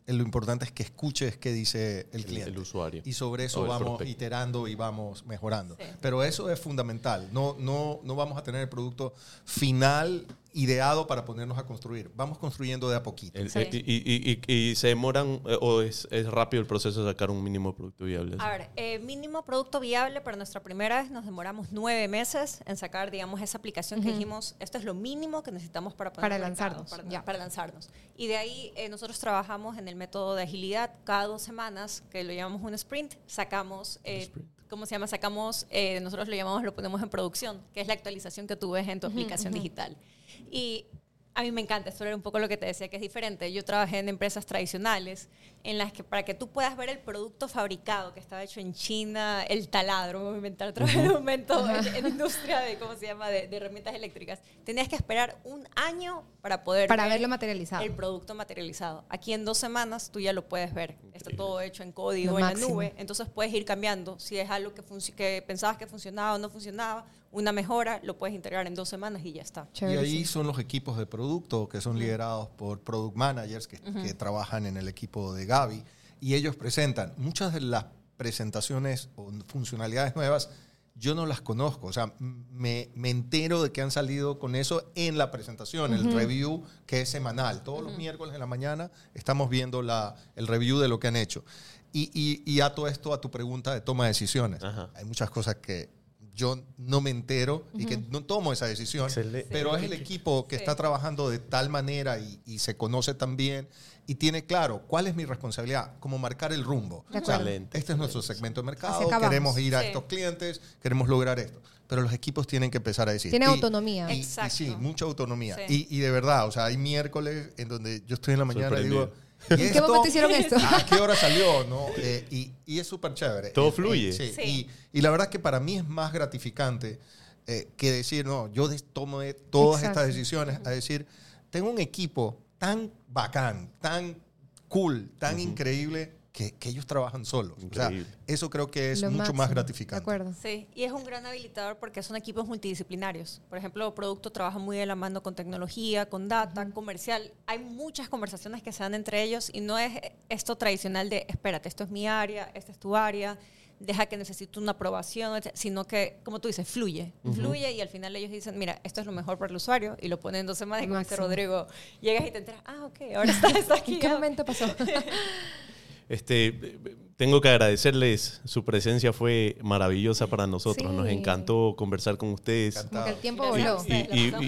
lo importante es que escuches qué dice el cliente. el usuario. Y sobre eso vamos prospecto. iterando y vamos mejorando. Sí. Pero eso es fundamental. No, no, no vamos a tener el producto final ideado para ponernos a construir. Vamos construyendo de a poquito. El- Sí. y, y- y- y se demoran, eh, o es, es rápido el proceso de sacar un mínimo producto viable. A ver, eh, mínimo producto viable para nuestra primera vez nos demoramos nueve meses en sacar, digamos, esa aplicación que dijimos, esto es lo mínimo que necesitamos para poner Para mercado, lanzarnos, para, ya. para lanzarnos. Y de ahí eh, nosotros trabajamos en el método de agilidad. Cada dos semanas, que lo llamamos un sprint, sacamos, eh, ¿cómo se llama? Sacamos, eh, nosotros lo llamamos, lo ponemos en producción, que es la actualización que tú ves en tu aplicación digital. Y a mí me encanta, esto era un poco lo que te decía que es diferente. Yo trabajé en empresas tradicionales en las que para que tú puedas ver el producto fabricado que estaba hecho en China, el taladro, voy a inventar otra vez un momento en, en industria de, ¿cómo se llama?, de, de herramientas eléctricas, tenías que esperar un año para poder Para ver verlo materializado. el producto materializado. Aquí en dos semanas tú ya lo puedes ver. Está todo hecho en código, Lo en máximo. la nube. Entonces puedes ir cambiando. Si es algo que, que pensabas que funcionaba o no funcionaba, una mejora, lo puedes integrar en dos semanas y ya está. Y ahí sí. son los equipos de producto que son liderados por product managers que, que trabajan en el equipo de Gaby y ellos presentan muchas de las presentaciones o funcionalidades nuevas. Yo no las conozco, o sea, me, me entero de que han salido con eso en la presentación, el review que es semanal. Todos los miércoles en la mañana estamos viendo la, el review de lo que han hecho. Y, y, y ato esto a tu pregunta de toma de decisiones. Ajá. Hay muchas cosas que yo no me entero y que no tomo esa decisión, Excelente. pero es el equipo que Sí. está trabajando de tal manera y, y se conoce tan bien y tiene claro cuál es mi responsabilidad, como marcar el rumbo. O sea, este es nuestro segmento de mercado, queremos ir a Sí. estos clientes, queremos lograr esto. Pero los equipos tienen que empezar a decir. Tienen Y- autonomía. Y, y Exacto. sí, mucha autonomía. Sí. Y, y de verdad, o sea, hay miércoles en donde yo estoy en la mañana y digo, ¿y ¿En qué momento hicieron esto? ¿A qué hora [LAUGHS] salió? ¿no? Eh, y, y es súper chévere. Todo Eh, fluye. eh, sí, Sí. Y, y la verdad que para mí es más gratificante eh, que decir, no, yo tomo de todas Exacto. estas decisiones, a decir, tengo un equipo tan bacán, tan cool, tan increíble, que, que ellos trabajan solos. O sea, Increíble. eso creo que es Lo mucho máximo. más De gratificante. acuerdo. Sí, y es un gran habilitador porque son equipos multidisciplinarios. Por ejemplo, producto trabaja muy de la mano con tecnología, con data, comercial. Hay muchas conversaciones que se dan entre ellos y no es esto tradicional de, espérate, esto es mi área, esta es tu área, deja que necesito una aprobación, sino que, como tú dices, fluye, fluye y al final ellos dicen, mira, esto es lo mejor para el usuario y lo ponen en dos semanas y como dice. Rodrigo, llegas y te enteras, ah, ok, ahora está, está [LAUGHS] aquí. ¿En qué ya". momento pasó? [LAUGHS] Este, tengo que agradecerles, su presencia fue maravillosa para nosotros, Sí. nos encantó conversar con ustedes. Como que el tiempo Gracias a voló.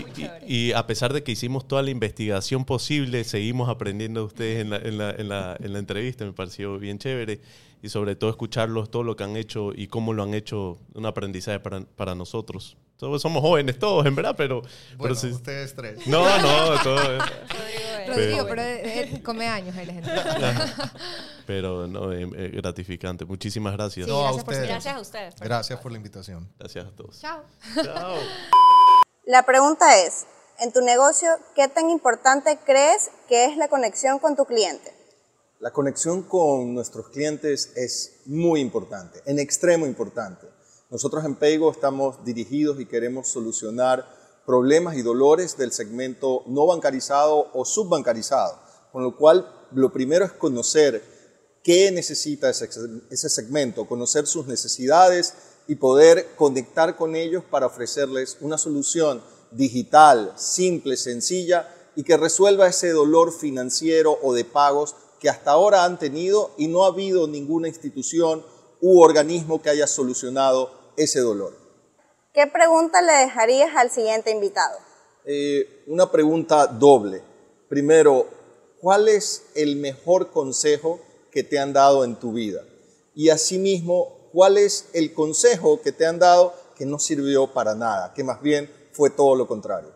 ustedes. Y, a pesar de que hicimos toda la investigación posible, seguimos aprendiendo de ustedes en la, en la- en la- en la entrevista, me pareció bien chévere. Y sobre todo escucharlos, todo lo que han hecho y cómo lo han hecho, un aprendizaje para, para nosotros. Todos somos jóvenes todos, en verdad, pero... pero Bueno, ustedes tres. no, no, todo... [LAUGHS] Pero él come años, él es. [LAUGHS] Pero no, eh, eh, gratificante. Muchísimas gracias. Sí, No, ustedes. Gracias a ustedes. por Gracias por la invitación. Gracias a todos. Chao. Chao. La pregunta es, en tu negocio, ¿qué tan importante crees que es la conexión con tu cliente? La conexión con nuestros clientes es muy importante, en extremo importante. Nosotros en Paygo estamos dirigidos y queremos solucionar problemas y dolores del segmento no bancarizado o subbancarizado, con lo cual lo primero es conocer qué necesita ese, ese segmento, conocer sus necesidades y poder conectar con ellos para ofrecerles una solución digital, simple, sencilla y que resuelva ese dolor financiero o de pagos que hasta ahora han tenido y no ha habido ninguna institución u organismo que haya solucionado ese dolor. ¿Qué pregunta le dejarías al siguiente invitado? Eh, una pregunta doble. Primero, ¿cuál es el mejor consejo que te han dado en tu vida? Y asimismo, ¿cuál es el consejo que te han dado que no sirvió para nada, que más bien fue todo lo contrario?